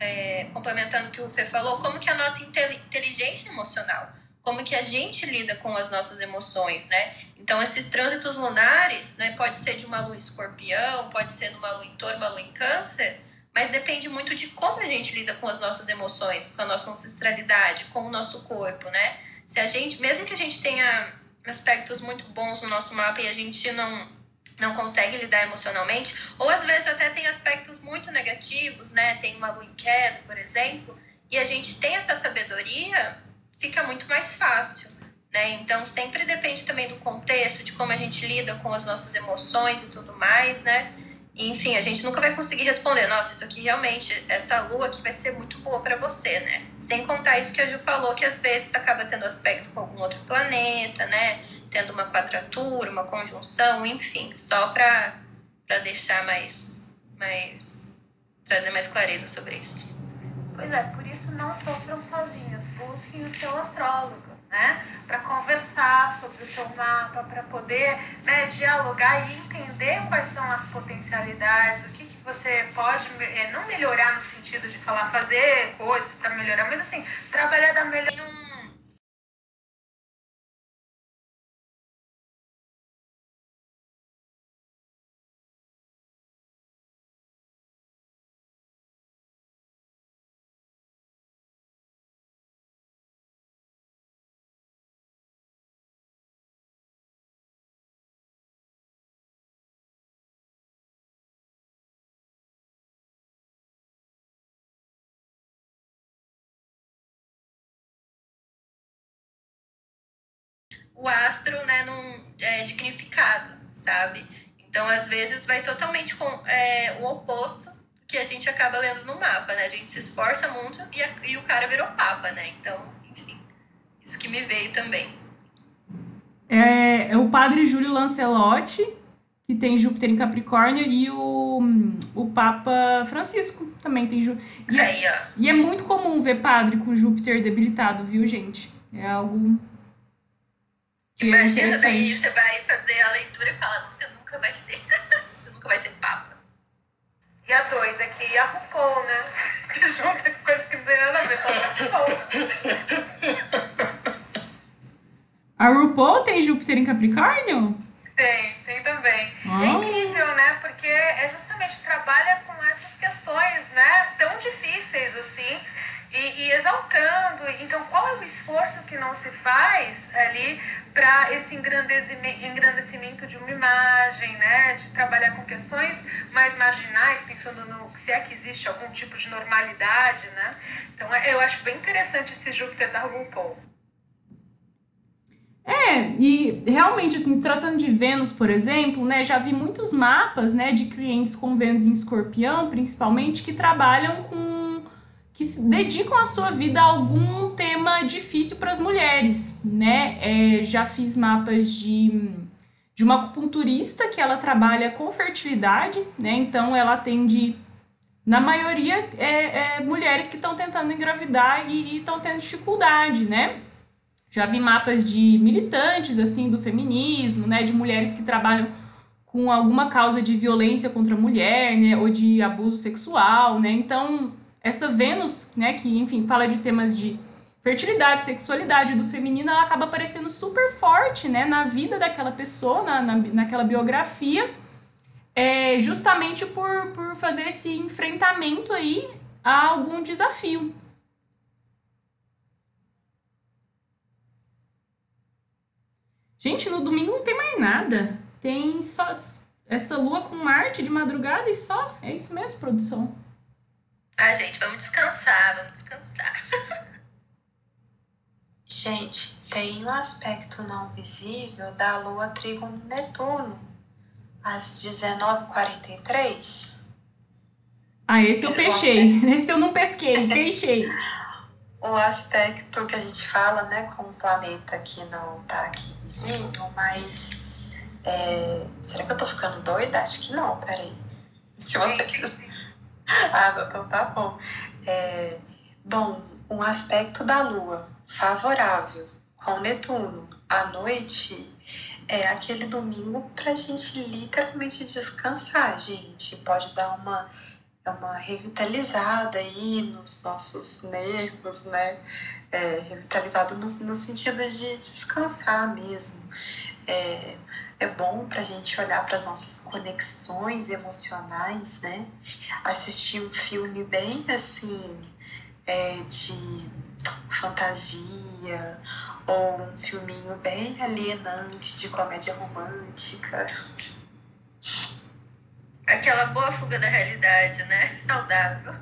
C: é, complementando o que o Fê falou, como que a nossa inteligência emocional, como que a gente lida com as nossas emoções, né? Então, esses trânsitos lunares, né, pode ser de uma lua escorpião, pode ser numa lua em touro, uma lua em câncer, mas depende muito de como a gente lida com as nossas emoções, com a nossa ancestralidade, com o nosso corpo, né? Se a gente, mesmo que a gente tenha aspectos muito bons no nosso mapa e a gente não não consegue lidar emocionalmente, ou às vezes até tem aspectos muito negativos, né? Tem uma lua em queda, por exemplo, e a gente tem essa sabedoria, fica muito mais fácil, né? Então sempre depende também do contexto, de como a gente lida com as nossas emoções e tudo mais, né? enfim, a gente nunca vai conseguir responder, nossa, isso aqui realmente, essa lua aqui vai ser muito boa para você, né? Sem contar isso que a Ju falou, que às vezes acaba tendo aspecto com algum outro planeta, né? Tendo uma quadratura, uma conjunção, enfim, só para deixar mais, mais. trazer mais clareza sobre isso.
E: Pois é, por isso não sofram sozinhos, busquem o seu astrólogo, né? para conversar sobre o seu mapa, para poder né, dialogar e entender quais são as potencialidades, o que, que você pode é, não melhorar no sentido de falar fazer coisas para melhorar, mas assim trabalhar da melhor
C: o astro né, num, é, dignificado, sabe? Então, às vezes, vai totalmente com é, o oposto do que a gente acaba lendo no mapa, né? A gente se esforça muito e, a, e o cara virou papa, né? Então, enfim, isso que me veio também.
B: É, é o padre Júlio Lancelotti, que tem Júpiter em Capricórnio, e o, o Papa Francisco também tem Júpiter. E, é, e é muito comum ver padre com Júpiter debilitado, viu, gente? É algo
C: Imagina, daí você vai fazer a leitura e fala, você nunca vai ser, você nunca vai ser papa.
E: E a doida aqui, a RuPaul, né? Que junta com coisa que não tem nada a ver com a RuPaul.
B: A RuPaul tem Júpiter em Capricórnio?
E: Tem, tem também. Oh. É incrível, né? Porque é justamente trabalha com essas questões, né? Tão difíceis assim. E, e, exaltando. Então, qual é o esforço que não se faz ali para esse engrandecimento de uma imagem, né? De trabalhar com questões mais marginais, pensando no se é que existe algum tipo de normalidade, né? Então, é, eu acho bem interessante esse Júpiter da RuPaul.
B: É, e realmente, assim, tratando de Vênus, por exemplo, né, já vi muitos mapas, né, de clientes com Vênus em escorpião, principalmente, que trabalham com que dedicam a sua vida a algum tema difícil para as mulheres, né? É, já fiz mapas de, de uma acupunturista que ela trabalha com fertilidade, né? Então ela atende, na maioria, é, é mulheres que estão tentando engravidar e estão tendo dificuldade, né? Já vi mapas de militantes, assim, do feminismo, né? De mulheres que trabalham com alguma causa de violência contra a mulher, né? Ou de abuso sexual, né? Então, essa Vênus, né, que enfim fala de temas de fertilidade, sexualidade do feminino, ela acaba aparecendo super forte, né, na vida daquela pessoa, na, na, naquela biografia, é, justamente por, por fazer esse enfrentamento aí a algum desafio. Gente, no domingo não tem mais nada. Tem só essa lua com Marte de madrugada e só. É isso mesmo, produção.
C: Ah, gente, vamos descansar, vamos descansar.
F: gente, tem um aspecto não visível da Lua Trígono Netuno, às 19h43.
B: Ah, esse eu peixei. Esse eu não pesquei, peixei.
F: o aspecto que a gente fala, né, com o planeta que não tá aqui visível, mas é... será que eu tô ficando doida? Acho que não, peraí. Se você quiser. ah, então tá bom. É, bom, um aspecto da Lua favorável com Netuno à noite é aquele domingo pra gente literalmente descansar, gente. Pode dar uma, uma revitalizada aí nos nossos nervos, né? É, revitalizada no, no sentido de descansar mesmo. É, é bom para a gente olhar para as nossas conexões emocionais, né? Assistir um filme bem assim, é, de fantasia, ou um filminho bem alienante de comédia romântica.
C: Aquela boa fuga da realidade, né? Saudável.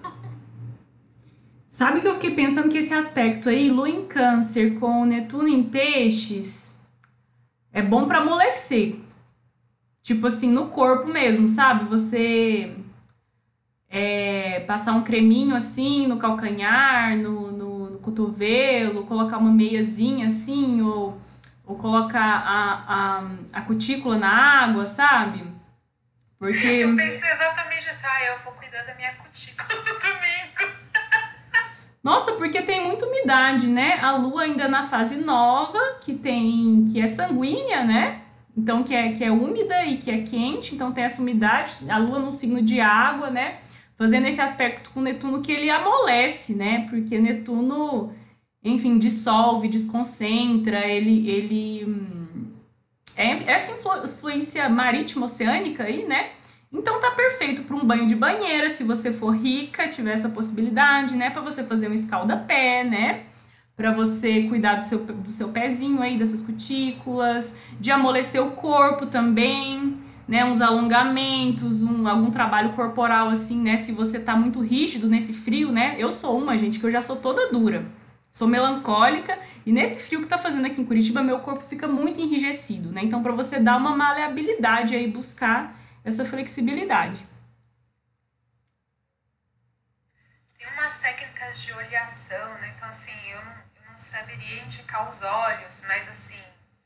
B: Sabe que eu fiquei pensando que esse aspecto aí, Lua em Câncer com Netuno em Peixes, é bom para amolecer. Tipo assim, no corpo mesmo, sabe? Você é, passar um creminho assim no calcanhar, no, no, no, cotovelo, colocar uma meiazinha assim, ou, ou colocar a, a, a cutícula na água, sabe?
E: Porque. Eu pensei exatamente assim, ah, eu vou cuidar da minha cutícula.
B: Nossa, porque tem muita umidade, né? A lua ainda na fase nova, que tem que é sanguínea, né? Então que é que é úmida e que é quente, então tem essa umidade, a lua num signo de água, né? Fazendo esse aspecto com Netuno que ele amolece, né? Porque Netuno, enfim, dissolve, desconcentra, ele ele hum, é essa influência marítima oceânica aí, né? Então tá perfeito para um banho de banheira, se você for rica, tiver essa possibilidade, né? Para você fazer um escalda-pé, né? Para você cuidar do seu, do seu pezinho aí, das suas cutículas, de amolecer o corpo também, né? Uns alongamentos, um, algum trabalho corporal assim, né? Se você tá muito rígido nesse frio, né? Eu sou uma, gente, que eu já sou toda dura. Sou melancólica e nesse frio que tá fazendo aqui em Curitiba, meu corpo fica muito enrijecido, né? Então, para você dar uma maleabilidade aí, buscar essa flexibilidade.
E: Tem umas técnicas de oleação, né? Então, assim, eu não, eu não saberia indicar os óleos, mas assim,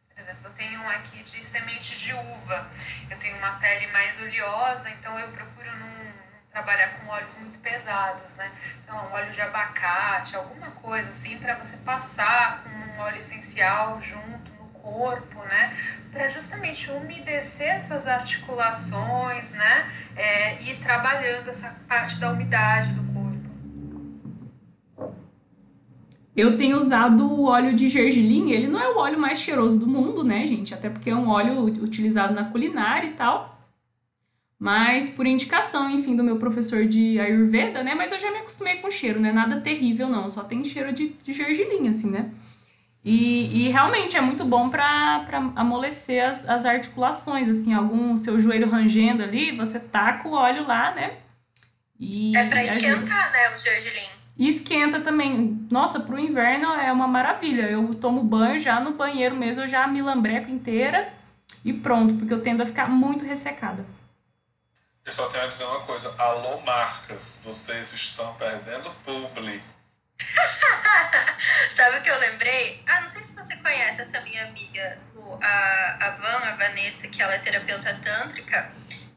E: por exemplo, eu tenho um aqui de semente de uva. Eu tenho uma pele mais oleosa, então eu procuro não, trabalhar com óleos muito pesados, né? Então, óleo de abacate, alguma coisa assim, para você passar com um óleo essencial junto corpo, né? para justamente umedecer essas articulações, né? É, e trabalhando essa parte da umidade do corpo.
B: Eu tenho usado o óleo de gergelim, ele não é o óleo mais cheiroso do mundo, né, gente? Até porque é um óleo utilizado na culinária e tal. Mas por indicação, enfim, do meu professor de Ayurveda, né? Mas eu já me acostumei com o cheiro, né? Nada terrível, não. Só tem cheiro de, de gergelim, assim, né? E, e realmente é muito bom para amolecer as, as articulações, assim, algum seu joelho rangendo ali, você taca o óleo lá, né?
C: E é para esquentar, né, o gergelim.
B: E esquenta também. Nossa, pro inverno é uma maravilha. Eu tomo banho já no banheiro mesmo, eu já me lambreco inteira e pronto, porque eu tendo a ficar muito ressecada.
D: Eu só tenho a dizer uma coisa. Alô, marcas, vocês estão perdendo publi.
C: Sabe o que eu lembrei? Ah, não sei se você conhece essa minha amiga, a, a Van, a Vanessa, que ela é terapeuta tântrica.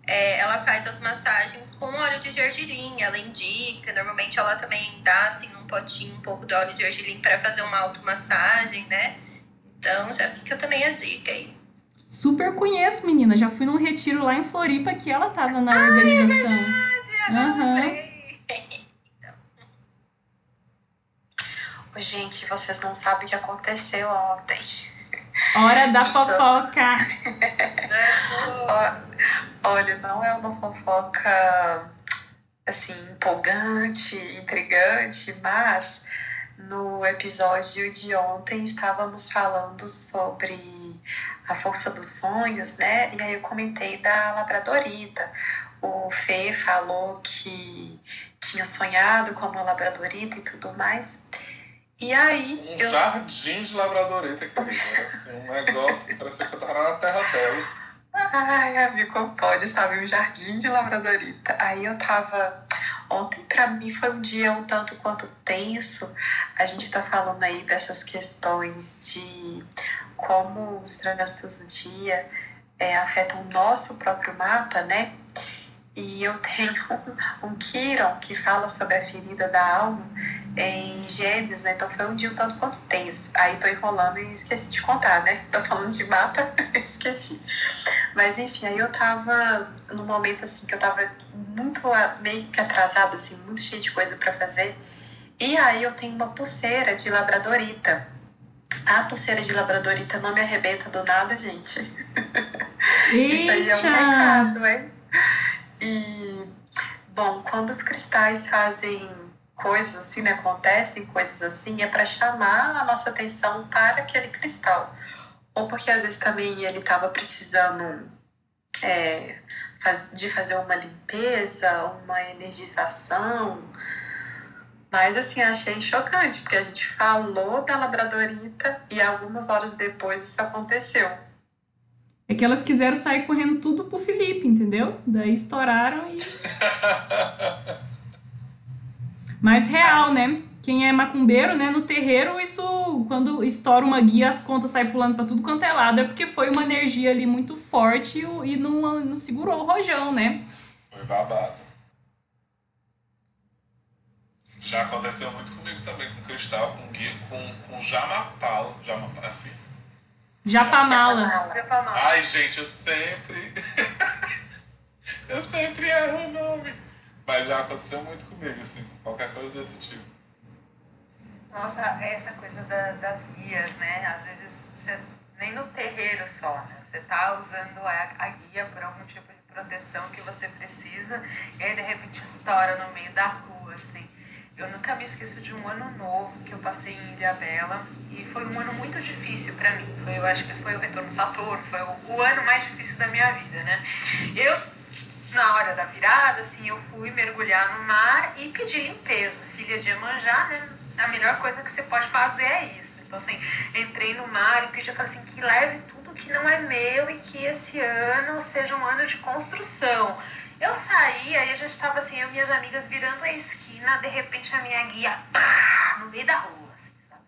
C: É, ela faz as massagens com óleo de gergelim, ela indica. Normalmente ela também dá assim num potinho um pouco do óleo de gergelim para fazer uma automassagem, né? Então já fica também a dica aí.
B: Super conheço, menina. Já fui num retiro lá em Floripa que ela tava na organização.
C: Ah, é verdade, agora uhum. lembrei.
F: Gente, vocês não sabem o que aconteceu ontem.
B: Hora da então, fofoca.
F: Olha, não é uma fofoca assim empolgante, intrigante, mas no episódio de ontem estávamos falando sobre a força dos sonhos, né? E aí eu comentei da labradorita. O Fê falou que tinha sonhado com uma labradorita e tudo mais. E aí.
D: Um eu... jardim de labradorita, querida. Assim, um negócio que parecia que eu tava na terra delas.
F: Ai, amigo, pode, sabe? Um jardim de labradorita. Aí eu tava. Ontem, para mim, foi um dia um tanto quanto tenso. A gente tá falando aí dessas questões de como os trânsitos do dia é, afetam o nosso próprio mapa, né? E eu tenho um, um Kiron que fala sobre a ferida da alma em Gêmeos, né? Então foi um dia um tanto quanto tenso. Aí tô enrolando e esqueci de contar, né? Tô falando de mapa, esqueci. Mas enfim, aí eu tava num momento assim que eu tava muito meio que atrasada, assim, muito cheio de coisa para fazer. E aí eu tenho uma pulseira de labradorita. A pulseira de labradorita não me arrebenta do nada, gente. Isso aí é um recado, hein? E, bom, quando os cristais fazem coisas assim, né, acontecem coisas assim, é para chamar a nossa atenção para aquele cristal. Ou porque às vezes também ele estava precisando é, de fazer uma limpeza, uma energização. Mas assim, achei chocante, porque a gente falou da labradorita e algumas horas depois isso aconteceu.
B: É que elas quiseram sair correndo tudo pro Felipe, entendeu? Daí estouraram e. Mas real, né? Quem é macumbeiro, né, no terreiro, isso, quando estoura uma guia, as contas saem pulando para tudo quanto é lado, é porque foi uma energia ali muito forte e não, não segurou o rojão, né?
D: Foi babado. Já aconteceu muito comigo também, com cristal, com guia, com, com jamapala. Jamapala, assim.
B: Japamala.
E: Japamala.
D: Ai, gente, eu sempre. eu sempre erro o nome. Mas já aconteceu muito comigo, assim, qualquer coisa desse tipo.
E: Nossa, essa coisa da- das guias, né? Às vezes você nem no terreiro só, né? Você tá usando a, a guia por algum tipo de proteção que você precisa e aí de repente estoura no meio da rua, assim. Eu nunca me esqueço de um ano novo que eu passei em Ilha Bela e foi um ano muito difícil pra mim. Foi, eu acho que foi o retorno Saturno, foi o, o ano mais difícil da minha vida, né? Eu na hora da virada, assim, eu fui mergulhar no mar e pedir limpeza. Filha de Iemanjá, né? A melhor coisa que você pode fazer é isso. Então, assim, entrei no mar e pedi, assim, que leve tudo que não é meu e que esse ano seja um ano de construção. Eu saí, aí a gente estava assim, eu e minhas amigas virando a esquina, de repente a minha guia, pá, no meio da rua, assim, sabe?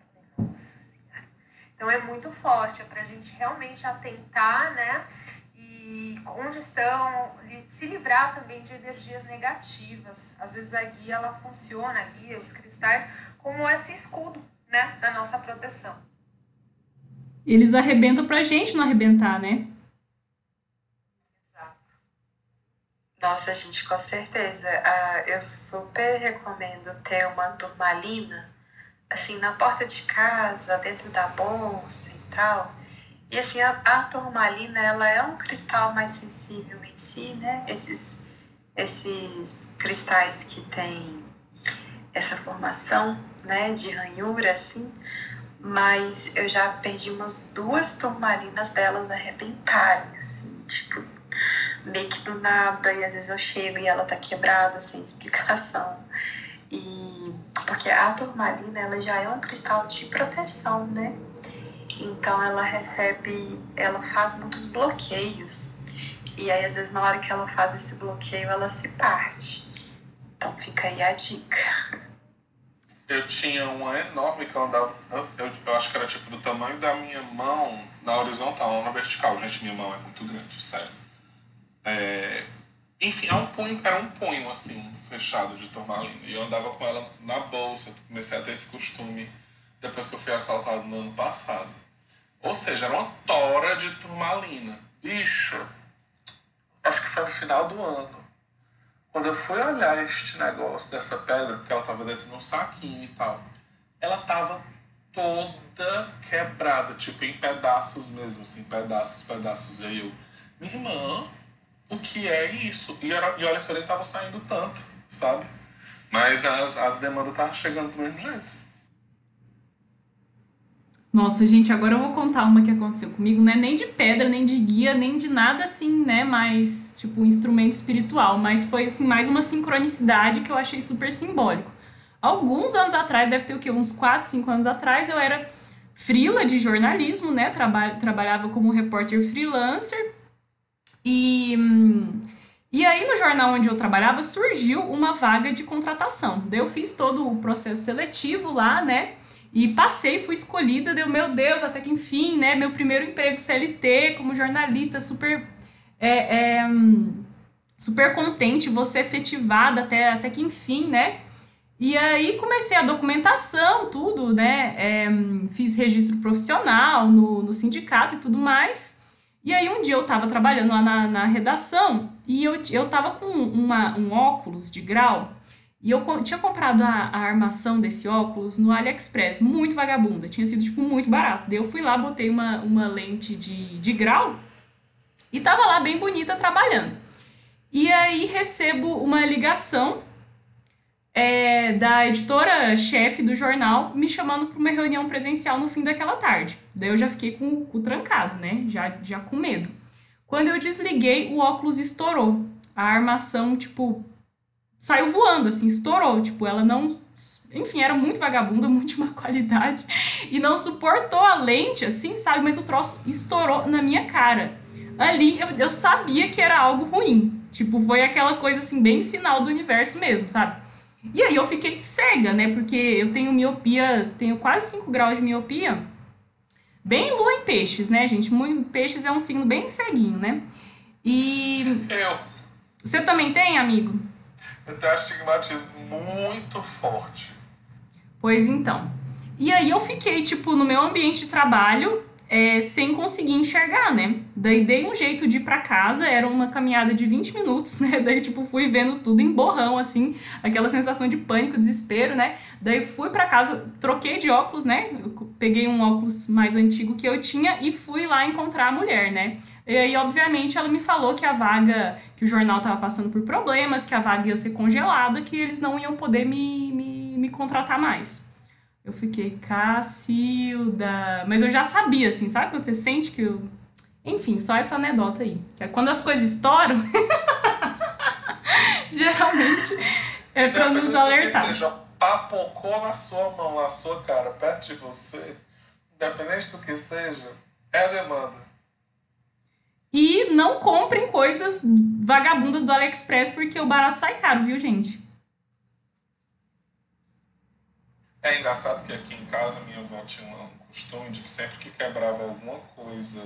E: Então é muito forte, é pra gente realmente atentar, né? E onde estão, se livrar também de energias negativas. Às vezes a guia, ela funciona, a guia, os cristais, como esse escudo, né? Da nossa proteção.
B: Eles arrebentam pra gente não arrebentar, né?
E: Exato.
F: Nossa, gente, com certeza. Ah, eu super recomendo ter uma turmalina, assim, na porta de casa, dentro da bolsa e tal. E assim, a, a turmalina, ela é um cristal mais sensível em si, né? Esses, esses cristais que têm essa formação, né, de ranhura, assim. Mas eu já perdi umas duas turmalinas delas arrebentarem, assim, tipo, meio que do nada, e às vezes eu chego e ela tá quebrada sem explicação. E porque a turmalina ela já é um cristal de proteção, né? Então ela recebe, ela faz muitos bloqueios. E aí às vezes na hora que ela faz esse bloqueio, ela se parte. Então fica aí a dica.
D: Eu tinha uma enorme que eu andava. Eu, eu, acho que era tipo do tamanho da minha mão na horizontal, não na vertical. Gente, minha mão é muito grande, sério. É, enfim, é um punho, era um punho assim, fechado de turmalina. E eu andava com ela na bolsa. Comecei a ter esse costume depois que eu fui assaltado no ano passado. Ou seja, era uma tora de turmalina. Bicho, acho que foi no final do ano. Quando eu fui olhar este negócio dessa pedra, porque ela tava dentro de um saquinho e tal, ela tava toda quebrada, tipo em pedaços mesmo, assim, pedaços, pedaços. E aí eu, minha irmã, o que é isso? E, era, e olha que eu nem tava saindo tanto, sabe? Mas as, as demandas estavam chegando do mesmo jeito.
B: Nossa, gente, agora eu vou contar uma que aconteceu comigo. Não é nem de pedra, nem de guia, nem de nada assim, né? Mais, tipo, um instrumento espiritual. Mas foi, assim, mais uma sincronicidade que eu achei super simbólico. Alguns anos atrás, deve ter o quê? Uns 4, 5 anos atrás, eu era frila de jornalismo, né? Traba trabalhava como repórter freelancer. E, e aí, no jornal onde eu trabalhava, surgiu uma vaga de contratação. Daí eu fiz todo o processo seletivo lá, né? E passei, fui escolhida, deu, meu Deus, até que enfim, né? Meu primeiro emprego CLT como jornalista, super. É, é, super contente, você efetivada até, até que enfim, né? E aí comecei a documentação, tudo, né? É, fiz registro profissional no, no sindicato e tudo mais. E aí um dia eu tava trabalhando lá na, na redação e eu, eu tava com uma, um óculos de grau e eu tinha comprado a, a armação desse óculos no AliExpress, muito vagabunda, tinha sido tipo muito barato. Daí eu fui lá, botei uma, uma lente de, de grau e tava lá bem bonita trabalhando. E aí recebo uma ligação é, da editora-chefe do jornal me chamando para uma reunião presencial no fim daquela tarde. Daí eu já fiquei com o cu trancado, né? Já, já com medo. Quando eu desliguei, o óculos estourou. A armação, tipo, saiu voando, assim, estourou. Tipo, ela não. Enfim, era muito vagabunda, muito de má qualidade. E não suportou a lente, assim, sabe? Mas o troço estourou na minha cara. Ali eu, eu sabia que era algo ruim. Tipo, foi aquela coisa, assim, bem sinal do universo mesmo, sabe? E aí eu fiquei cega, né? Porque eu tenho miopia, tenho quase 5 graus de miopia. Bem lua em peixes, né, gente? Peixes é um signo bem ceguinho, né? E
D: Eu,
B: você também tem, amigo?
D: Eu tenho astigmatismo muito forte.
B: Pois então. E aí eu fiquei, tipo, no meu ambiente de trabalho, é, sem conseguir enxergar, né? Daí dei um jeito de ir pra casa, era uma caminhada de 20 minutos, né? Daí, tipo, fui vendo tudo em borrão, assim, aquela sensação de pânico, desespero, né? Daí fui pra casa, troquei de óculos, né? Eu peguei um óculos mais antigo que eu tinha e fui lá encontrar a mulher, né? E aí, obviamente, ela me falou que a vaga, que o jornal tava passando por problemas, que a vaga ia ser congelada, que eles não iam poder me, me, me contratar mais. Eu fiquei, Cacilda. Mas eu já sabia, assim, sabe quando você sente que. Eu... Enfim, só essa anedota aí. Que é quando as coisas estouram, geralmente é pra nos alertar.
D: Você já papocou na sua mão, na sua cara, perto de você, independente do que seja, é a demanda.
B: E não comprem coisas vagabundas do AliExpress porque o barato sai caro, viu, gente?
D: É engraçado que aqui em casa minha avó tinha um costume de que sempre que quebrava alguma coisa,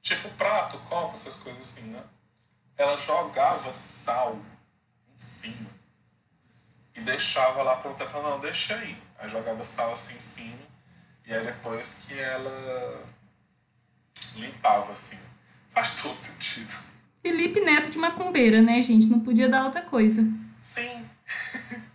D: tipo prato, copo, essas coisas assim, né? Ela jogava sal em cima e deixava lá para não, deixa aí. Aí jogava sal assim em cima e aí depois que ela limpava assim. Faz todo sentido.
B: Felipe Neto de macumbeira, né, gente? Não podia dar outra coisa.
D: Sim,